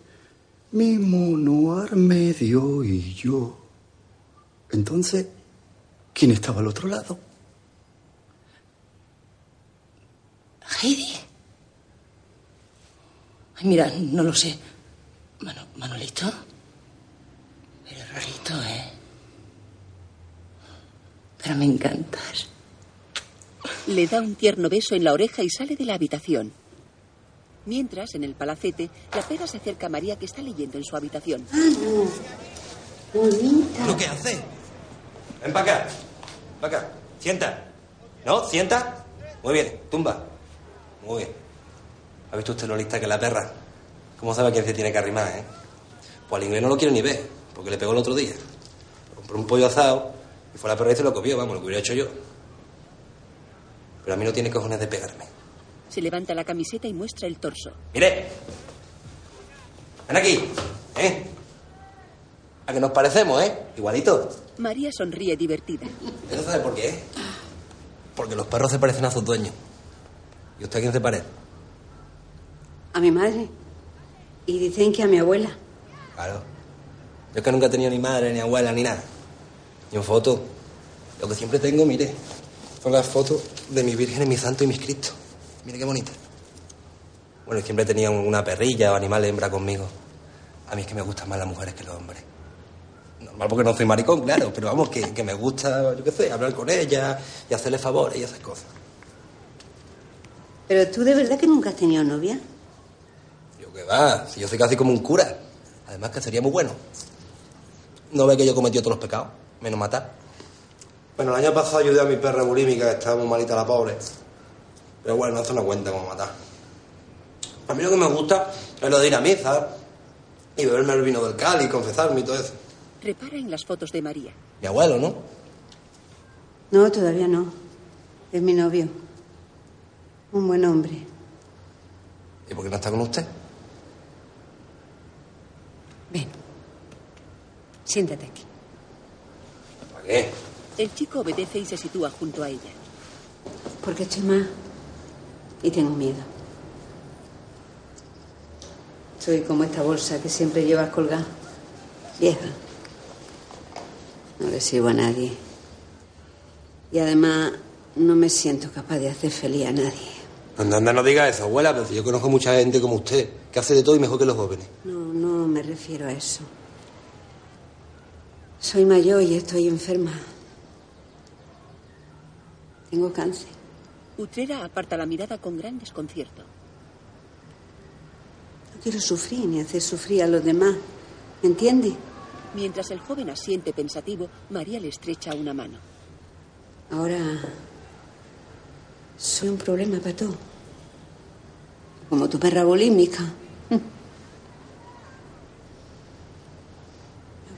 mi mono ar medio y yo. Entonces, ¿quién estaba al otro lado? Heidi. Ay, mira, no lo sé. Mano- Manolito. Eres rarito, ¿eh? Pero me encantas. Le da un tierno beso en la oreja y sale de la habitación. Mientras, en el palacete, la pera se acerca a María que está leyendo en su habitación. ¿Lo que hace? Ven para acá. Para acá. Sienta. ¿No? ¿Sienta? Muy bien. Tumba. Muy bien. ¿Ha visto usted lo lista que es la perra? ¿Cómo sabe a quién se tiene que arrimar, eh? Pues al inglés no lo quiero ni ver, porque le pegó el otro día. Compró un pollo asado y fue a la perra y se lo comió, vamos, lo que hubiera hecho yo. Pero a mí no tiene cojones de pegarme. Se levanta la camiseta y muestra el torso. Mire. Ven aquí. ¿Eh? A que nos parecemos, ¿eh? Igualito. María sonríe divertida. ¿Eso sabe por qué? Porque los perros se parecen a sus dueños. ¿Y usted a quién se parece? A mi madre. Y dicen que a mi abuela. Claro. Yo es que nunca he tenido ni madre, ni abuela, ni nada. Ni en foto. Lo que siempre tengo, mire, son las fotos de mi Virgen, mi Santo y mis Cristo. Mire qué bonita. Bueno, siempre tenía una perrilla o animal hembra conmigo. A mí es que me gustan más las mujeres que los hombres. Normal porque no soy maricón, claro, pero vamos, que, que me gusta, yo qué sé, hablar con ellas y hacerle favores y esas cosas. Pero tú de verdad que nunca has tenido novia. Yo qué va, si yo soy casi como un cura. Además que sería muy bueno. No ve que yo cometí otros pecados, menos matar. Bueno, el año pasado ayudé a mi perra bulímica, que estaba muy malita la pobre. Pero bueno, eso no cuenta como matar. A mí lo que me gusta es lo de ir a misa y beberme el vino del Cali, confesarme y todo eso. Repara en las fotos de María. Mi abuelo, ¿no? No, todavía no. Es mi novio. Un buen hombre. ¿Y por qué no está con usted? Siéntate aquí. ¿Para qué? El chico obedece y se sitúa junto a ella. Porque estoy mal. Y tengo miedo. Soy como esta bolsa que siempre llevas colgada. Vieja. No le sirvo a nadie. Y además no me siento capaz de hacer feliz a nadie. Anda, anda, no diga eso, abuela, pero yo conozco mucha gente como usted, que hace de todo y mejor que los jóvenes. No, no me refiero a eso. Soy mayor y estoy enferma. Tengo cáncer. Utrera aparta la mirada con gran desconcierto. No quiero sufrir ni hacer sufrir a los demás. ¿Me entiende? Mientras el joven asiente pensativo, María le estrecha una mano. Ahora soy un problema para todo. Como tu perra bulímica. Me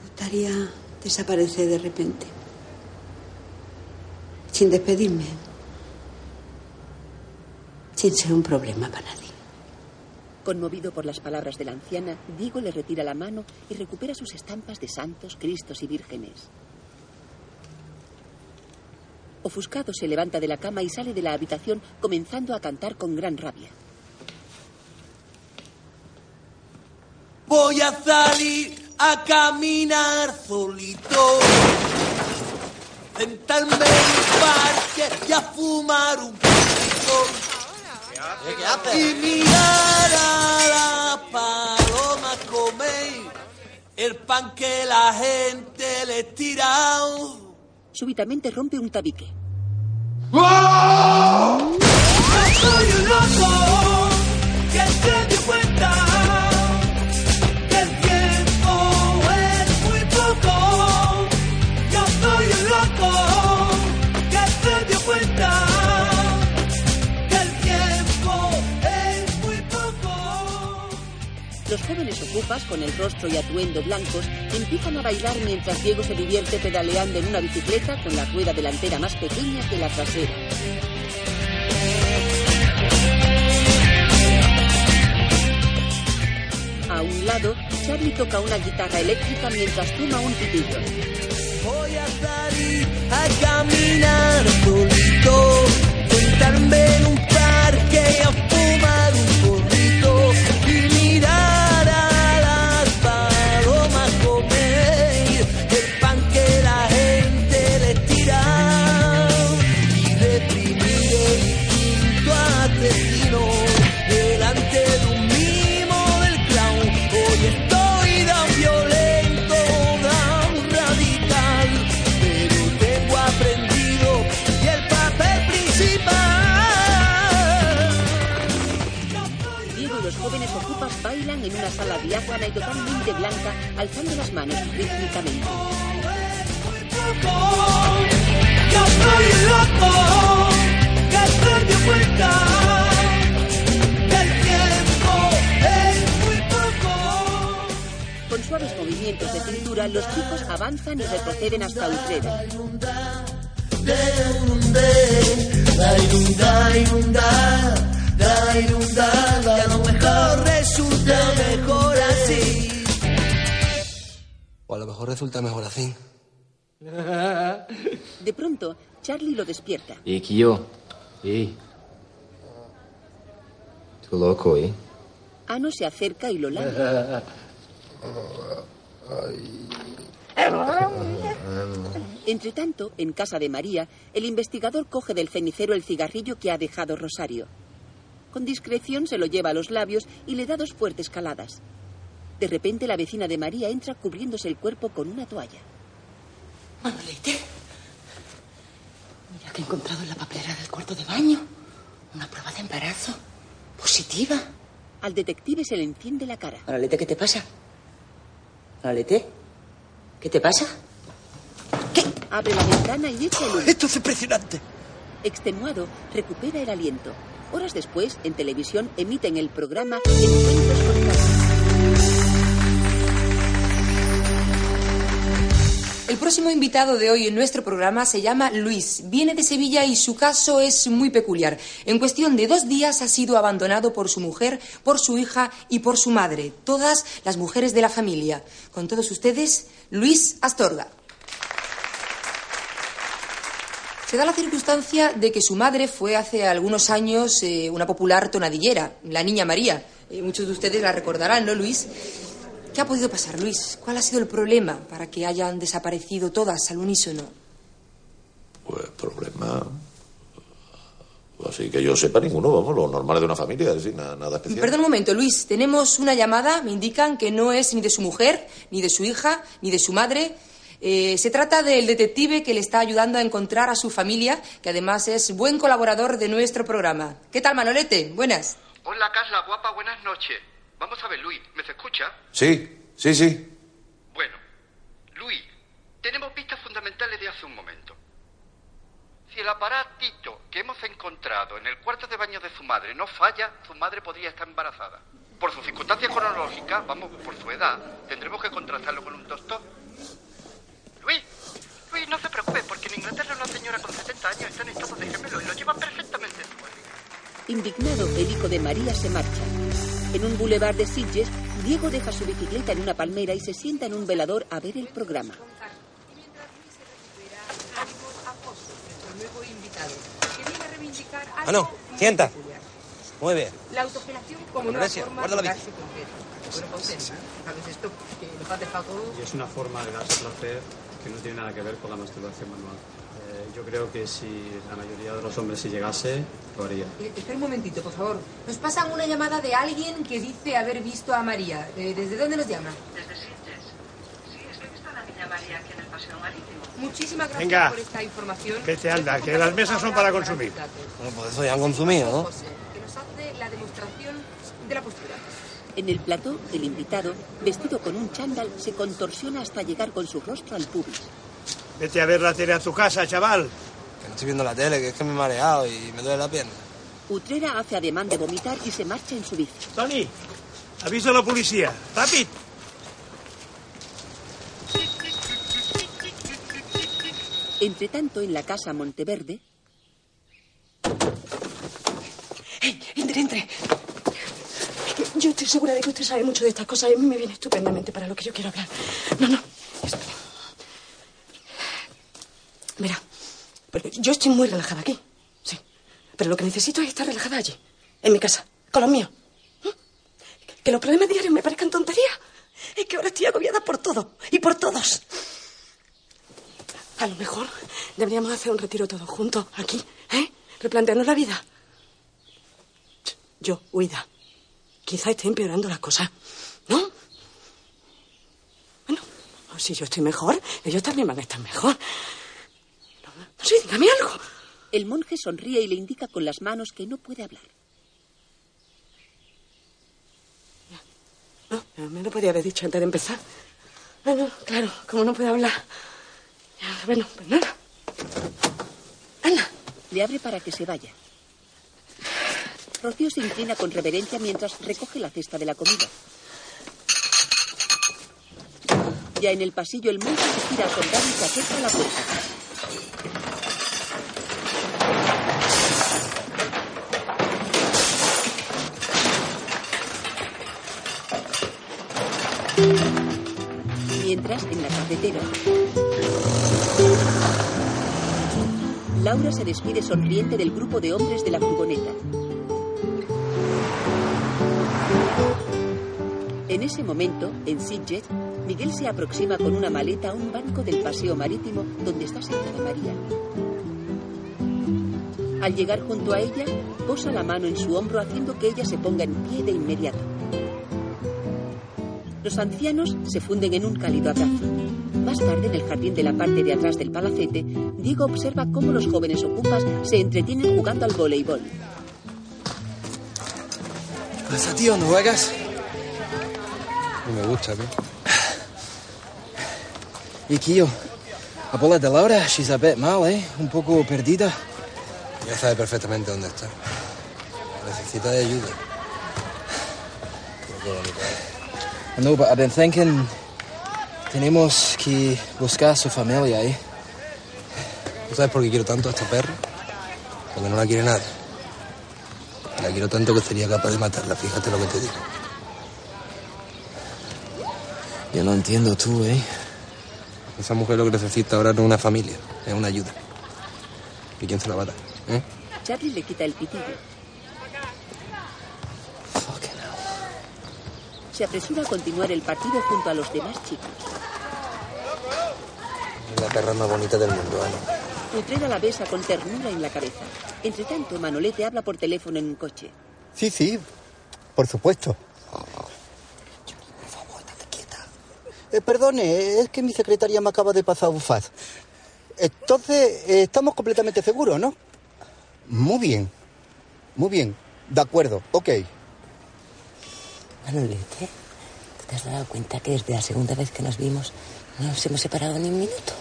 gustaría desaparecer de repente. Sin despedirme. Sin ser un problema para nadie. Conmovido por las palabras de la anciana, Diego le retira la mano y recupera sus estampas de santos, cristos y vírgenes. Ofuscado se levanta de la cama y sale de la habitación comenzando a cantar con gran rabia. Voy a salir a caminar solito, sentarme en un parque y a fumar un poquito. Y mirar a la paloma comer el pan que la gente le tira. Súbitamente rompe un tabique. ¡Oh! Soy un loco que que Los jóvenes ocupas, con el rostro y atuendo blancos, empiezan a bailar mientras Diego se divierte pedaleando en una bicicleta con la rueda delantera más pequeña que la trasera. A un lado, Charlie toca una guitarra eléctrica mientras fuma un pitillo. Voy a salir a caminar lo despierta. ¿Y yo? ¿Y? Tú loco, ¿eh? Ano se acerca y lo lame. Entre tanto, en casa de María, el investigador coge del cenicero el cigarrillo que ha dejado Rosario. Con discreción se lo lleva a los labios y le da dos fuertes caladas. De repente, la vecina de María entra cubriéndose el cuerpo con una toalla. Manolete. He encontrado en la papelera del cuarto de baño. Una prueba de embarazo. Positiva. Al detective se le enciende la cara. Manolete, ¿qué te pasa? Manolete, ¿qué te pasa? Abre la ventana y echa el humo. Esto es impresionante. Extenuado, recupera el aliento. Horas después, en televisión, emiten el programa Encuentros con el próximo invitado de hoy en nuestro programa se llama Luis. Viene de Sevilla y su caso es muy peculiar. En cuestión de dos días ha sido abandonado por su mujer, por su hija y por su madre. Todas las mujeres de la familia. Con todos ustedes, Luis Astorga. Se da la circunstancia de que su madre fue hace algunos años eh, una popular tonadillera, la Niña María. Eh, muchos de ustedes la recordarán, ¿no, Luis? ¿Qué ha podido pasar, Luis? ¿Cuál ha sido el problema para que hayan desaparecido todas al unísono? Pues problema. Así que yo sepa ninguno, vamos, lo normal de una familia, es decir, nada, nada especial. Perdón un momento, Luis. Tenemos una llamada. Me indican que no es ni de su mujer, ni de su hija, ni de su madre. Eh, se trata del detective que le está ayudando a encontrar a su familia, que además es buen colaborador de nuestro programa. ¿Qué tal, Manolete? Buenas. Hola, Carla, guapa, buenas noches. Vamos a ver, Luis, ¿me se escucha? Sí, sí, sí. Bueno, Luis, tenemos pistas fundamentales de hace un momento. Si el aparatito que hemos encontrado en el cuarto de baño de su madre no falla, su madre podría estar embarazada. Por sus circunstancias cronológicas, vamos, por su edad, tendremos que contrastarlo con un doctor. Luis, Luis, no se preocupe, porque en Inglaterra una señora con 70 años está en estado de gemelo y lo lleva perfectamente su madre. Indignado, el hijo de María se marcha. En un bulevar de Sitges, Diego deja su bicicleta en una palmera y se sienta en un velador a ver el programa. Ah, no, sienta. Muy bien. La autogelación como una forma guarda la de darse placer. Todo... Y es una forma de darse placer que no tiene nada que ver con la masturbación manual. Yo creo que si la mayoría de los hombres si llegase, lo haría. Eh, espera un momentito, por favor. Nos pasan una llamada de alguien que dice haber visto a María. Eh, ¿Desde dónde nos llama? Desde Sitges. Sí, es que he visto a la niña María aquí en el paseo marítimo. Muchísimas gracias Venga. por esta información. Vete, anda, que las mesas son para consumir. Bueno, pues eso ya han consumido, ¿no? Que nos hace la demostración de la postura. En el plató, el invitado, vestido con un chándal, se contorsiona hasta llegar con su rostro al pubis. Vete a ver la tele a tu casa, chaval. Que no estoy viendo la tele, que es que me he mareado y me duele la pierna. Utrera hace ademán de vomitar y se marcha en su bici. Tony, avisa a la policía. Rápido. Entre tanto, en la casa Monteverde, Entre, entre. Yo estoy segura de que usted sabe mucho de estas cosas y a mí me viene estupendamente para lo que yo quiero hablar. No, no. espere. Verá, yo estoy muy relajada aquí, sí. Pero lo que necesito es estar relajada allí, en mi casa, con los míos. ¿Mm? Que los problemas diarios me parezcan tonterías. Es que ahora estoy agobiada por todo y por todos. A lo mejor deberíamos hacer un retiro todos juntos, aquí, ¿eh? Replantearnos la vida. Yo, huida. Quizá esté empeorando las cosas. ¿No? Bueno, si yo estoy mejor, ellos también van a estar mejor. No, no sé, dígame algo. el monje sonríe y le indica con las manos que no puede hablar. No, me lo podía haber dicho antes de empezar. Bueno, claro, como no puedo hablar. Ya, Bueno, pues nada. Le abre para que se vaya. Rocío se inclina con reverencia mientras recoge la cesta de la comida. Ya en el pasillo, el monje se gira asombrado y se acerca a la puerta. En la cafetera, Laura se despide sonriente del grupo de hombres de la furgoneta. En ese momento, en Sitges, Miguel se aproxima con una maleta a un banco del paseo marítimo donde está sentada María. Al llegar junto a ella, posa la mano en su hombro haciendo que ella se ponga en pie de inmediato. Los ancianos se funden en un cálido abrazo. Más tarde, en el jardín de la parte de atrás del palacete, Diego observa cómo los jóvenes ocupas se entretienen jugando al voleibol. pasa, tío? ¿No juegas? No me gusta, tío. Y Kio, la bola de Laura, she's a bit mal, ¿eh? Un poco perdida. Ya sabe perfectamente dónde está. Necesita de ayuda. Bonito. No, but I've been thinking... Tenemos que buscar a su familia, ¿eh? ¿Tú sabes por qué quiero tanto a esta perra? Porque no la quiere nadie. La quiero tanto que sería capaz de matarla, fíjate lo que te digo. Yo no entiendo tú, ¿eh? Esa mujer lo que necesita ahora no es una familia, es una ayuda. ¿Y quién se la va a dar? ¿Eh? Charlie le quita el pitillo. Se apresura a continuar el partido junto a los demás chicos. La perra más bonita del mundo, Ana. Utrera la besa con ternura en la cabeza. Entre tanto, Manolete habla por teléfono en un coche. Sí, sí, por supuesto. Eh, perdone, es que mi secretaria me acaba de pasar un fax. Entonces, eh, estamos completamente seguros, ¿no? Muy bien. Muy bien. De acuerdo, ok. Manolete, ¿tú te has dado cuenta que desde la segunda vez que nos vimos no nos hemos separado ni un minuto?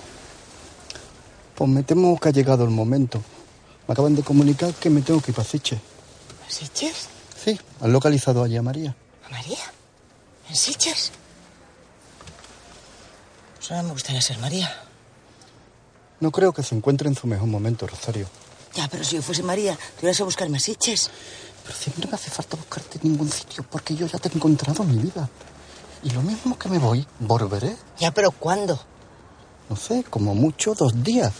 Pues me temo que ha llegado el momento. Me acaban de comunicar que me tengo que ir para Siches. ¿Siches? Sí, han localizado allí a María. ¿A María? ¿En Siches? Ahora me gustaría ser María. No creo que se encuentre en su mejor momento, Rosario. Ya, pero si yo fuese María, tú ibas a buscarme a Siches. Pero si a mí no me hace falta buscarte en ningún sitio, porque yo ya te he encontrado en mi vida. Y lo mismo que me voy, volveré. Ya, pero ¿cuándo? No sé, como mucho dos días.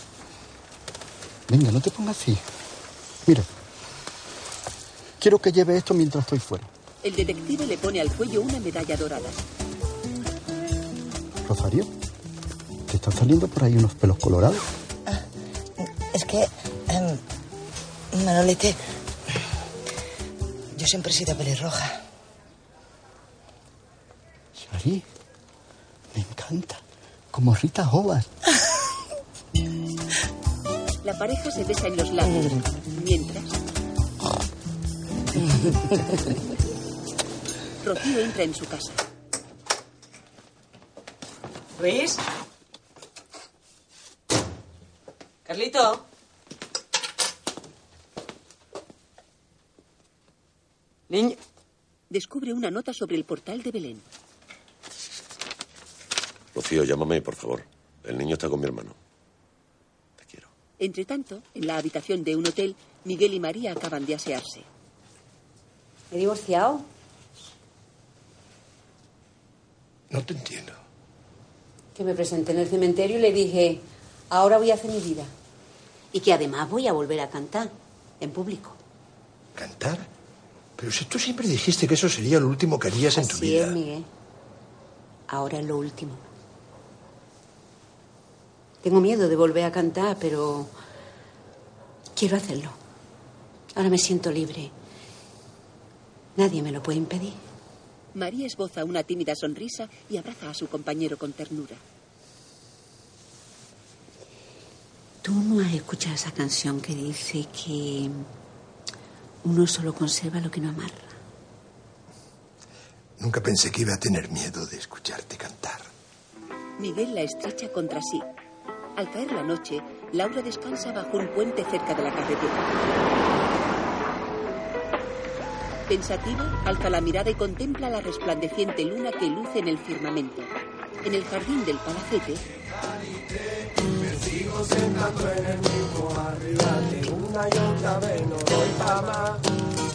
Venga, no te pongas así. Mira, quiero que lleve esto mientras estoy fuera. El detective le pone al cuello una medalla dorada. Rosario, ¿te están saliendo por ahí unos pelos colorados? Es que... em, Manolete... Yo siempre he sido pelirroja. Shari, me encanta. Como Rita Hovas. La pareja se besa en los labios. Mientras, Rocío entra en su casa. ¿Luis? Carlito. Niño. Descubre una nota sobre el portal de Belén. Rocío, llámame, por favor. El niño está con mi hermano. Entre tanto, en la habitación de un hotel, Miguel y María acaban de asearse. ¿He divorciado? No te entiendo. Que me presenté en el cementerio y le dije, ahora voy a hacer mi vida. Y que además voy a volver a cantar, en público. ¿Cantar? Pero si tú siempre dijiste que eso sería lo último que harías en tu vida. es, Miguel. Ahora es lo último. Tengo miedo de volver a cantar, pero quiero hacerlo. Ahora me siento libre. Nadie me lo puede impedir. María esboza una tímida sonrisa y abraza a su compañero con ternura. ¿Tú no has escuchado esa canción que dice que uno solo conserva lo que no amarra? Nunca pensé que iba a tener miedo de escucharte cantar. Miguel la estrecha contra sí. Al caer la noche, Laura descansa bajo un puente cerca de la carretera. Pensativa, alza la mirada y contempla la resplandeciente luna que luce en el firmamento. En el jardín del palacete, Me sigo sentando en el mismo arribate Una y otra vez no doy pa' más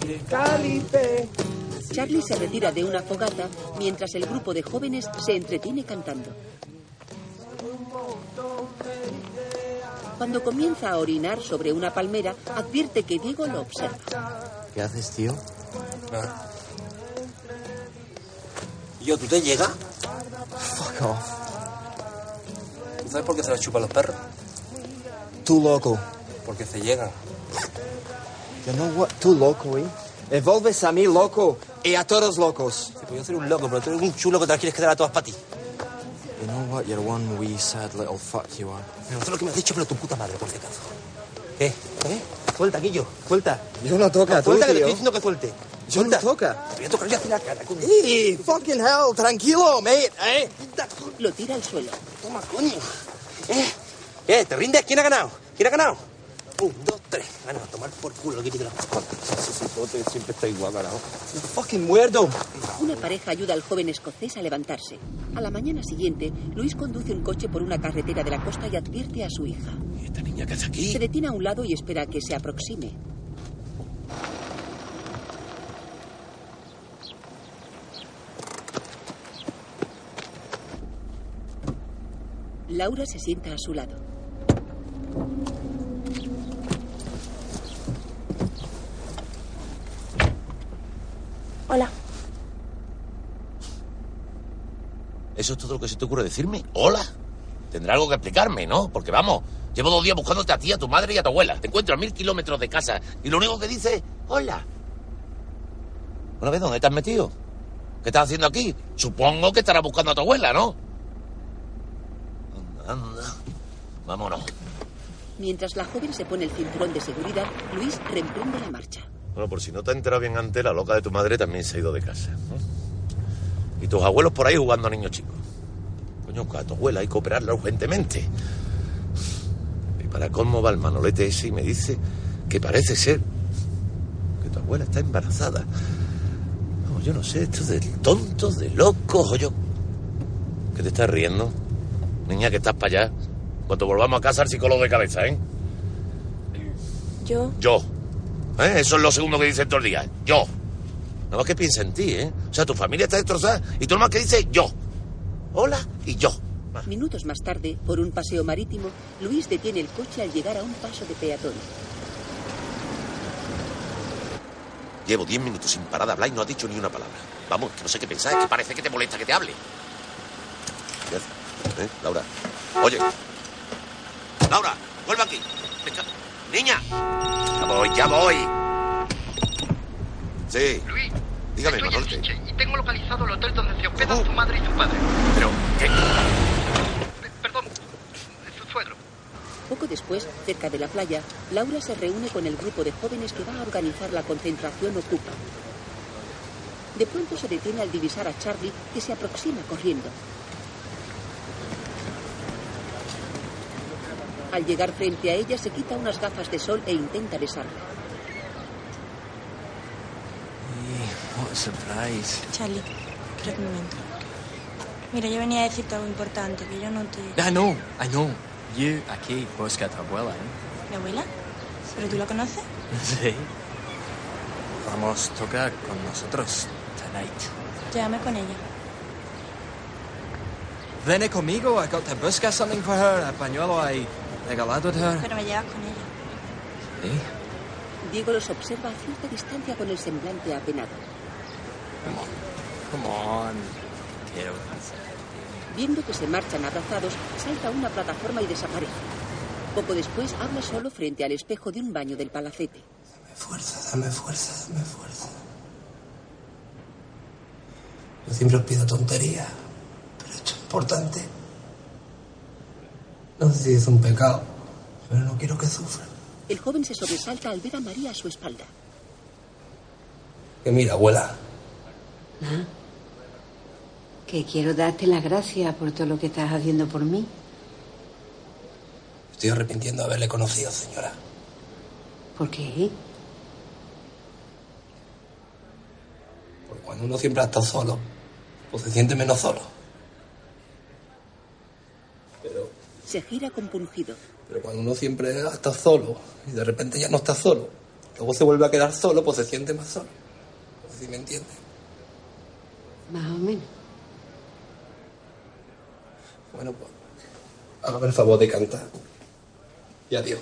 Que calipe Charlie se retira de una fogata mientras el grupo de jóvenes se entretiene cantando. Cuando comienza a orinar sobre una palmera, advierte que Diego lo observa. ¿Qué haces, tío? ¿Yo, tú te llegas? Fuck off. ¿Tú sabes por qué se las chupan los perros? Tú loco. Porque se llegan. You know what? Tú loco, ¿eh? Evolves a mí loco y a todos locos. Pues yo soy un loco, pero tú eres un chulo que te las quieres quedar a todas para ti. You know what? You're one wee sad little fuck you are. No sé lo que me has dicho, pero tu puta madre, por si acaso. ¿Qué? ¿Eh? Suelta, Guillo, suelta. Yo no toca, No, tú, suelta, que te tío. estoy diciendo que suelte. Yo no toca. Te voy a tocar yo la cara, coño. ¡Y fucking hell! Tranquilo, mate, ¿eh? Lo tira al suelo. Toma, coño. ¿Eh? ¿Eh? ¿Te rindes? ¿Quién ha ganado? ¿Quién ha ganado? Un, dos, tres. Bueno, a tomar por culo, que te la Ese cipote siempre está igual, carajo. Fucking muerto. Una pareja ayuda al joven escocés a levantarse. A la mañana siguiente, Luis conduce un coche por una carretera de la costa y advierte a su hija. ¿Y esta niña qué hace aquí? Se detiene a un lado y espera a que se aproxime. Laura se sienta a su lado. Hola. ¿Eso es todo lo que se te ocurre decirme? ¿Hola? Tendrá algo que explicarme, ¿no? Porque vamos, llevo dos días buscándote a ti, a tu madre y a tu abuela. Te encuentro a mil kilómetros de casa y lo único que dices es hola. Una vez, ¿dónde te has metido? ¿Qué estás haciendo aquí? Supongo que estarás buscando a tu abuela, ¿no? Anda, anda. Vámonos. Mientras la joven se pone el cinturón de seguridad, Luis reemprende la marcha. Bueno, por si no te has enterado bien antes, la loca de tu madre también se ha ido de casa. ¿no? Y tus abuelos por ahí jugando a niños chicos. Coño, a tu abuela hay que operarla urgentemente. Y para colmo va el manolete ese y me dice que parece ser que tu abuela está embarazada. No, yo no sé, esto de tontos, de locos, o yo... ¿Qué te estás riendo? Niña, que estás para allá. Cuando volvamos a casa, el psicólogo de cabeza, ¿eh? Yo. Yo. ¿Eh? Eso es lo segundo que dicen todos los días. Yo. Nada más que piensa en ti, ¿eh? O sea, tu familia está destrozada y tú nomás que dices yo. Hola y yo. Minutos más tarde, por un paseo marítimo, Luis detiene el coche al llegar a un paso de peatón. Llevo diez minutos sin parar de hablar y no has dicho ni una palabra. Vamos, que no sé qué pensar, es que parece que te molesta que te hable. ¿Eh? Laura. Oye. Laura, vuelve aquí. Venga. Niña. Ya voy, ya voy. Sí. Luis, Dígame, estoy en Manolete. Siche y tengo localizado el hotel donde se hospedan tu madre y tu padre. Pero, ¿qué? Perdón, su suegro. Poco después, cerca de la playa, Laura se reúne con el grupo de jóvenes que va a organizar la concentración Ocupa. De pronto se detiene al divisar a Charlie, que se aproxima corriendo. Al llegar frente a ella, se quita unas gafas de sol e intenta besarla. What a surprise. Charlie, espera un momento. Mira, yo venía a decirte algo importante, que yo no te... I know, I know. You aquí busca a tu abuela, ¿eh? ¿Mi abuela? ¿Pero tú la conoces? Sí. Vamos, toca con nosotros tonight. Llévame con ella. Ven conmigo, I got to buscar something for her. A pañuelo ahí her. Pero me llevas con ella. ¿Sí? Diego los observa a cierta distancia con el semblante apenado. Come on. Quiero. Viendo que se marchan abrazados, salta a una plataforma y desaparece. Poco después habla solo frente al espejo de un baño del palacete. Fuerza, dame fuerza, dame fuerza. Yo siempre os pido tonterías, pero esto es importante. No sé si es un pecado, pero no quiero que sufra. El joven se sobresalta al ver a María a su espalda. Que mira, abuela, Ah, Que quiero darte las gracias por todo lo que estás haciendo por mí. estoy arrepintiendo de haberle conocido, señora. ¿Por qué? Porque cuando uno siempre ha estado solo, pues se siente menos solo. Pero, Se gira compungido. pero cuando uno siempre estado solo y de repente ya no está solo, luego se vuelve a quedar solo, pues se siente más solo. No sé si me entiende. Más o menos. Bueno, pues, hágame el favor de cantar. Y adiós.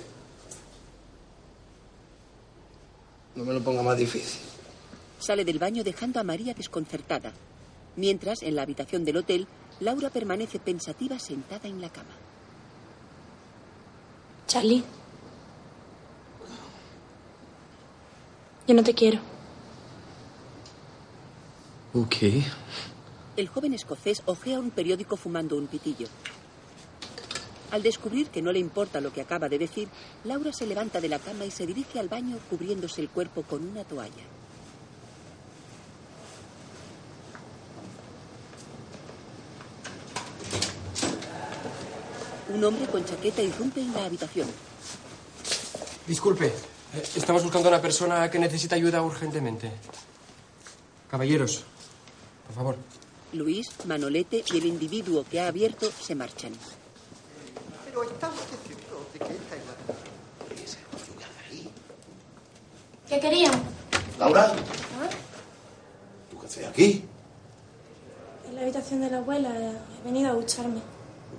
No me lo ponga más difícil. Sale del baño dejando a María desconcertada. Mientras, en la habitación del hotel, Laura permanece pensativa sentada en la cama. Charlie. Yo no te quiero. Ok. El joven escocés ojea un periódico fumando un pitillo. Al descubrir que no le importa lo que acaba de decir, Laura se levanta de la cama y se dirige al baño cubriéndose el cuerpo con una toalla. Un hombre con chaqueta irrumpe en la habitación. Disculpe, eh, estamos buscando a una persona que necesita ayuda urgentemente. Caballeros, por favor. Luis, Manolete y el individuo que ha abierto se marchan. Pero está usted seguro de que esta es la... ¿Qué querían? Laura, ¿tú qué haces aquí? En la habitación de la abuela. He venido a ducharme.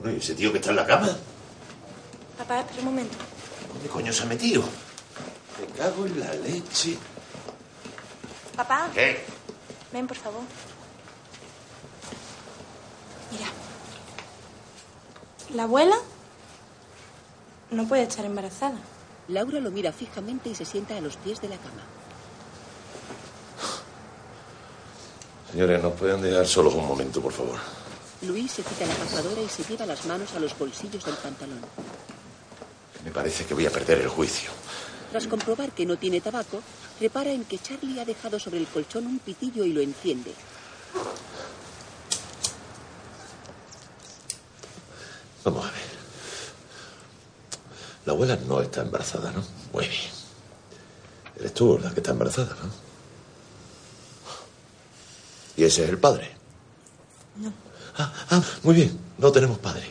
Bueno, ¿y ese tío que está en la cama? Papá, espera un momento. ¿Dónde coño se ha metido? Me cago en la leche. Papá, ¿Qué? ven, por favor. Mira. La abuela no puede estar embarazada. Laura lo mira fijamente y se sienta a los pies de la cama. Señores, ¿nos pueden dejar solos un momento, por favor? Luis se quita la cazadora y se lleva las manos a los bolsillos del pantalón. Me parece que voy a perder el juicio. Tras comprobar que no tiene tabaco, repara en que Charlie ha dejado sobre el colchón un pitillo y lo enciende. Vamos a ver. La abuela no está embarazada, ¿no? Muy bien. Eres tú la que está embarazada, ¿no? ¿Y ese es el padre? No. Ah, ah, muy bien. No tenemos padre.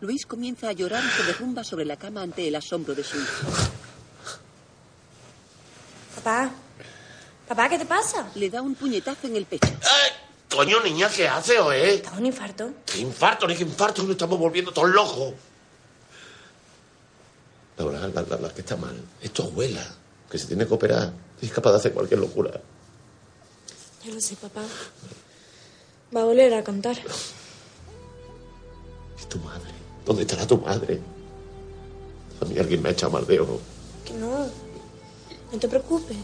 Luis comienza a llorar y se derrumba sobre la cama ante el asombro de su hijo. Papá. Papá, ¿qué te pasa? Le da un puñetazo en el pecho. Coño, niña, ¿qué hace, o eh? ¿Te da un infarto? ¿Qué infarto, ni qué infarto? Nos estamos volviendo todos locos. Laura, la, la- la que está mal es tu abuela, que se tiene que operar. Es capaz de hacer cualquier locura. Ya lo sé, papá. Va a volver a contar. Es tu madre. ¿Dónde estará tu madre? A mí alguien me ha echado mal de ojo. Que no. No te preocupes.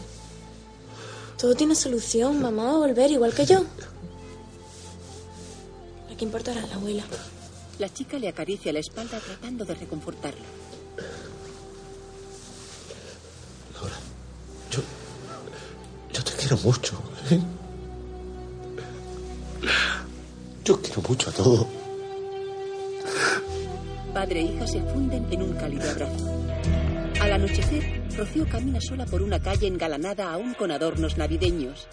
Todo tiene solución. Mamá va a volver igual que yo. La que importará es la abuela. La chica le acaricia la espalda tratando de reconfortarlo. Yo te quiero mucho. ¿eh? Yo quiero mucho a todos. Padre e hija se funden en un cálido abrazo. Al anochecer, Rocío camina sola por una calle engalanada aún con adornos navideños.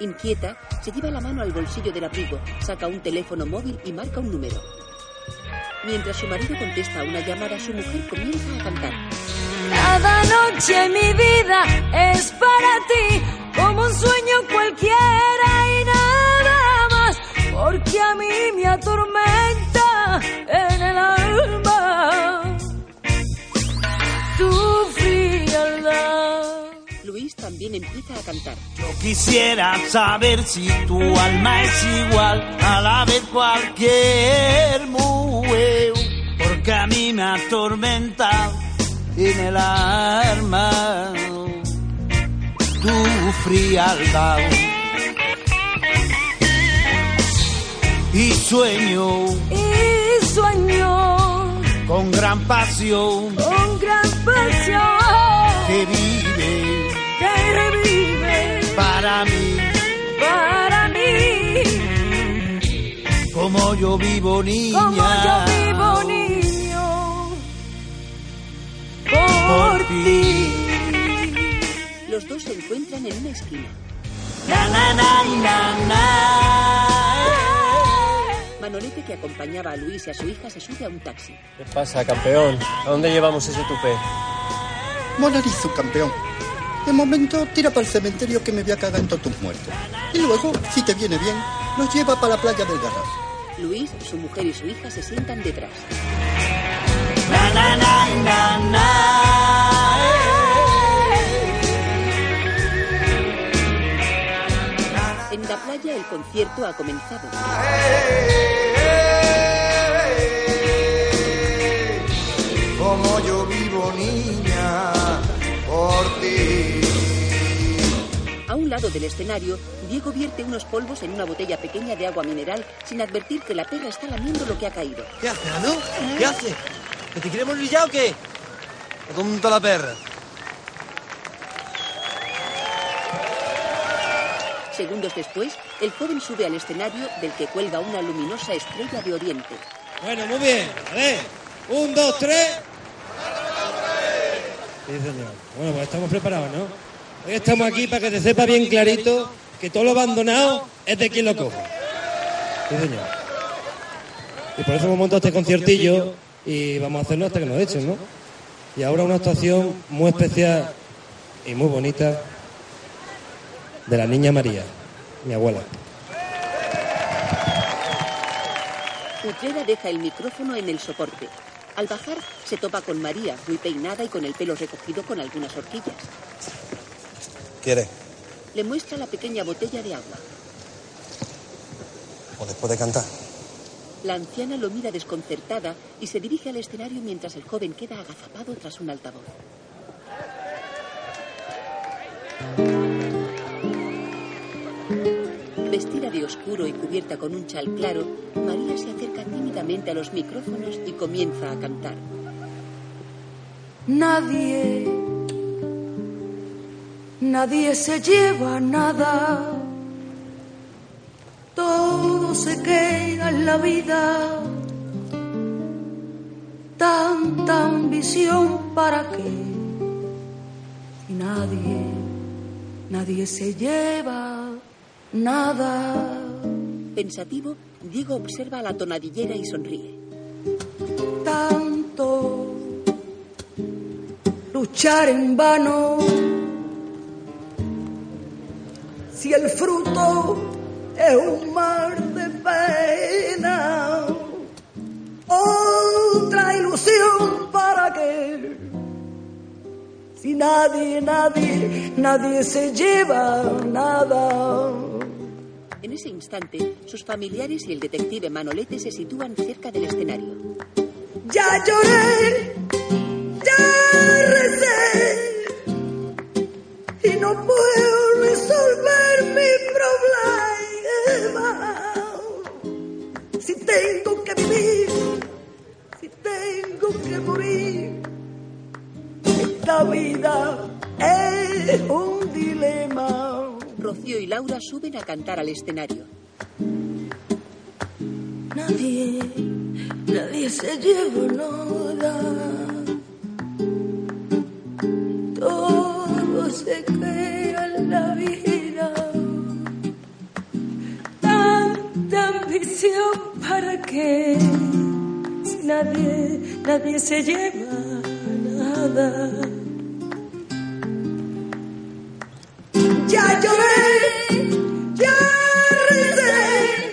Inquieta, se lleva la mano al bolsillo del abrigo, saca un teléfono móvil y marca un número. Mientras su marido contesta a una llamada, su mujer comienza a cantar. Cada noche mi vida es para ti, como un sueño cualquiera porque a mí me atormenta en el alma tu frialdad. Luis también empieza a cantar. Yo quisiera saber si tu alma es igual a la de cualquier mujer, porque a mí me atormenta en el alma tu frialdad. Y sueño Y sueño con gran pasión con gran pasión que vive que revive para mí para mí, como yo vivo niña. como yo vivo niño por ti. Los dos se encuentran en una esquina. Na, na, na, na, na. Manolete, que acompañaba a Luis y a su hija, se sube a un taxi. ¿Qué pasa, campeón? ¿A dónde llevamos ese tupé? Monarizo, campeón. De momento, tira para el cementerio que me voy a cagar en todos tus muertos. Y luego, si te viene bien, nos lleva para la playa del Garraf. Luis, su mujer y su hija se sientan detrás. Na, na, na, na, na. Playa el concierto ha comenzado. Como yo vivo niña por ti. A un lado del escenario, Diego vierte unos polvos en una botella pequeña de agua mineral sin advertir que la perra está lamiendo lo que ha caído. ¿Qué hace, no? ¿Qué hace? ¿Que te quiere morir ya o qué? ¿Dónde está la perra? Segundos después, el joven sube al escenario del que cuelga una luminosa estrella de oriente. Bueno, muy bien. A ver. Un, dos, tres. Sí, señor. Bueno, pues estamos preparados, ¿no? Hoy estamos aquí para que te sepa bien clarito que todo lo abandonado es de quien lo coge. Sí, señor. Y por eso hemos montado este conciertillo y vamos a hacerlo hasta que nos echen, ¿no? Y ahora una actuación muy especial y muy bonita de la niña María, mi abuela. Utrera deja el micrófono en el soporte. Al bajar, se topa con María, muy peinada y con el pelo recogido con algunas horquillas. ¿Quieres? Le muestra la pequeña botella de agua. O después de cantar. La anciana lo mira desconcertada y se dirige al escenario mientras el joven queda agazapado tras un altavoz. Vestida de oscuro y cubierta con un chal claro, María se acerca tímidamente a los micrófonos y comienza a cantar. Nadie, nadie se lleva nada. Todo se queda en la vida. Tanta ambición para qué. Y nadie, nadie se lleva nada. Pensativo, Diego observa la tonadillera y sonríe. Tanto luchar en vano. Si el fruto es un mar de pena, otra ilusión para qué. Si nadie, nadie, nadie se lleva nada. En ese instante, sus familiares y el detective Manolete se sitúan cerca del escenario. Ya lloré, ya recé y no puedo resolver mi problema. Si tengo que vivir, si tengo que morir, esta vida es un dilema. Rocío y Laura suben a cantar al escenario. Nadie, nadie se lleva nada. Todo se crea en la vida. Tanta ambición para qué. Si nadie, nadie se lleva nada. Ya lloré, ya recé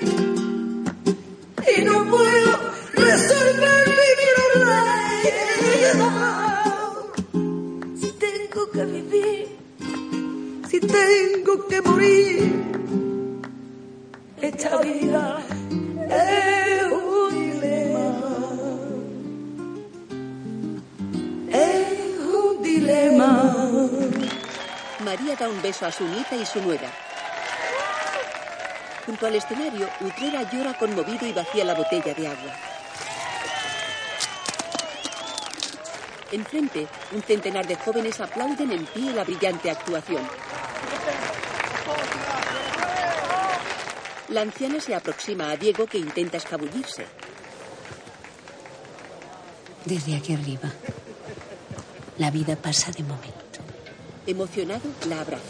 y no puedo resolver mi problema. Si tengo que vivir, si tengo que morir, esta vida es un dilema. Es un dilema. María da un beso a su nieta y su nuera. Junto al escenario, Utrera llora conmovido y vacía la botella de agua. Enfrente, un centenar de jóvenes aplauden en pie la brillante actuación. La anciana se aproxima a Diego que intenta escabullirse. Desde aquí arriba, la vida pasa de momento. Emocionado, la abraza.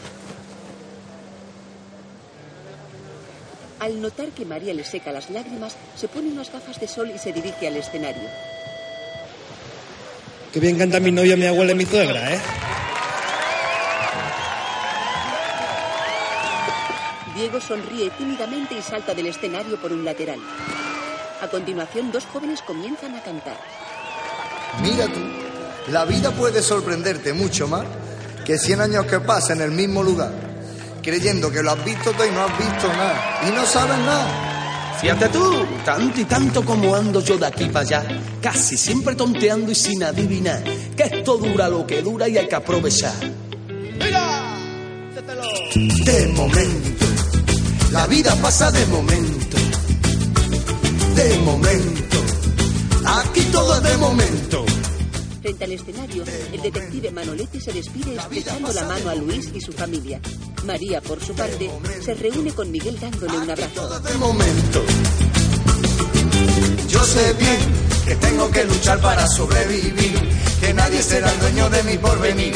Al notar que María le seca las lágrimas, se pone unas gafas de sol y se dirige al escenario. Qué bien canta mi novia, mi abuela y mi suegra, ¿eh? Diego sonríe tímidamente y salta del escenario por un lateral. A continuación, dos jóvenes comienzan a cantar. Mira tú, la vida puede sorprenderte mucho más que 100 años que pasan en el mismo lugar, creyendo que lo has visto todo y no has visto nada, y no sabes nada. Fíjate tú, tanto y tanto como ando yo de aquí para allá, casi siempre tonteando y sin adivinar, que esto dura lo que dura y hay que aprovechar. De momento, la vida pasa de momento, de momento, aquí todo es de momento. Frente al escenario, el detective Manolete se despide estrechando la mano a Luis y su familia. María, por su parte, se reúne con Miguel dándole un abrazo. de momento. Yo sé bien que tengo que luchar para sobrevivir, que nadie será el dueño de mi porvenir.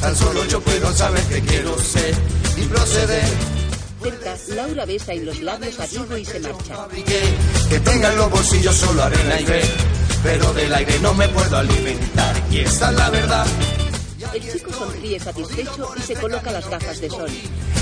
Tan solo yo puedo saber que quiero ser y proceder. Cerca, Laura besa en los labios a Diego y se marcha. Que tenga en los bolsillos solo arena y ve, pero del aire no me puedo alimentar. Y esta es la verdad. El chico sonríe satisfecho y se coloca las gafas de sol.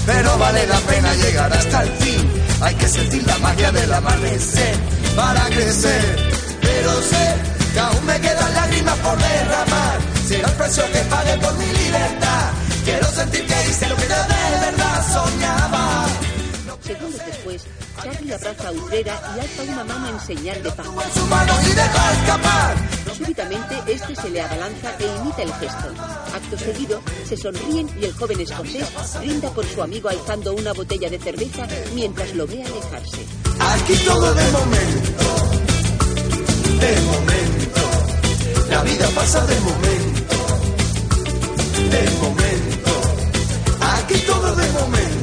Pero vale la pena llegar hasta el fin. Hay que sentir la magia del amanecer para crecer. Pero sé que aún me quedan lágrimas por derramar. Será el precio que pague por mi libertad. Quiero sentir que hice lo que yo de verdad soñaba. Segundos después, Charlie abraza a Utrera y alza una mano en señal de paz. Súbitamente, este se le abalanza e imita el gesto. Acto seguido, se sonríen y el joven escocés brinda por su amigo alzando una botella de cerveza mientras lo ve alejarse. Aquí todo de momento. De momento. La vida pasa de momento. De momento. Aquí todo de momento.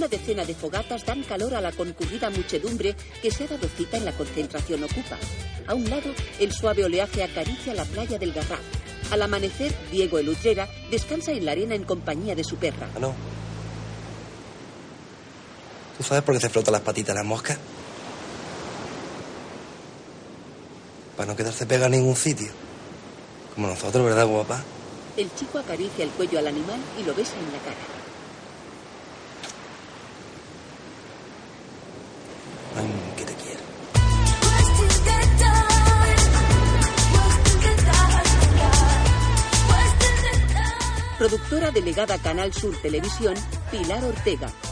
Una decena de fogatas dan calor a la concurrida muchedumbre que se ha dado cita en la concentración ocupa. A un lado, el suave oleaje acaricia la playa del Garraf. Al amanecer, Diego el Utrera descansa en la arena en compañía de su perra. Ah, no. ¿Tú sabes por qué se frota las patitas las moscas? Para no quedarse pega en ningún sitio. Como nosotros, ¿verdad, guapa? El chico acaricia el cuello al animal y lo besa en la cara. Productora delegada Canal Sur Televisión, Pilar Ortega.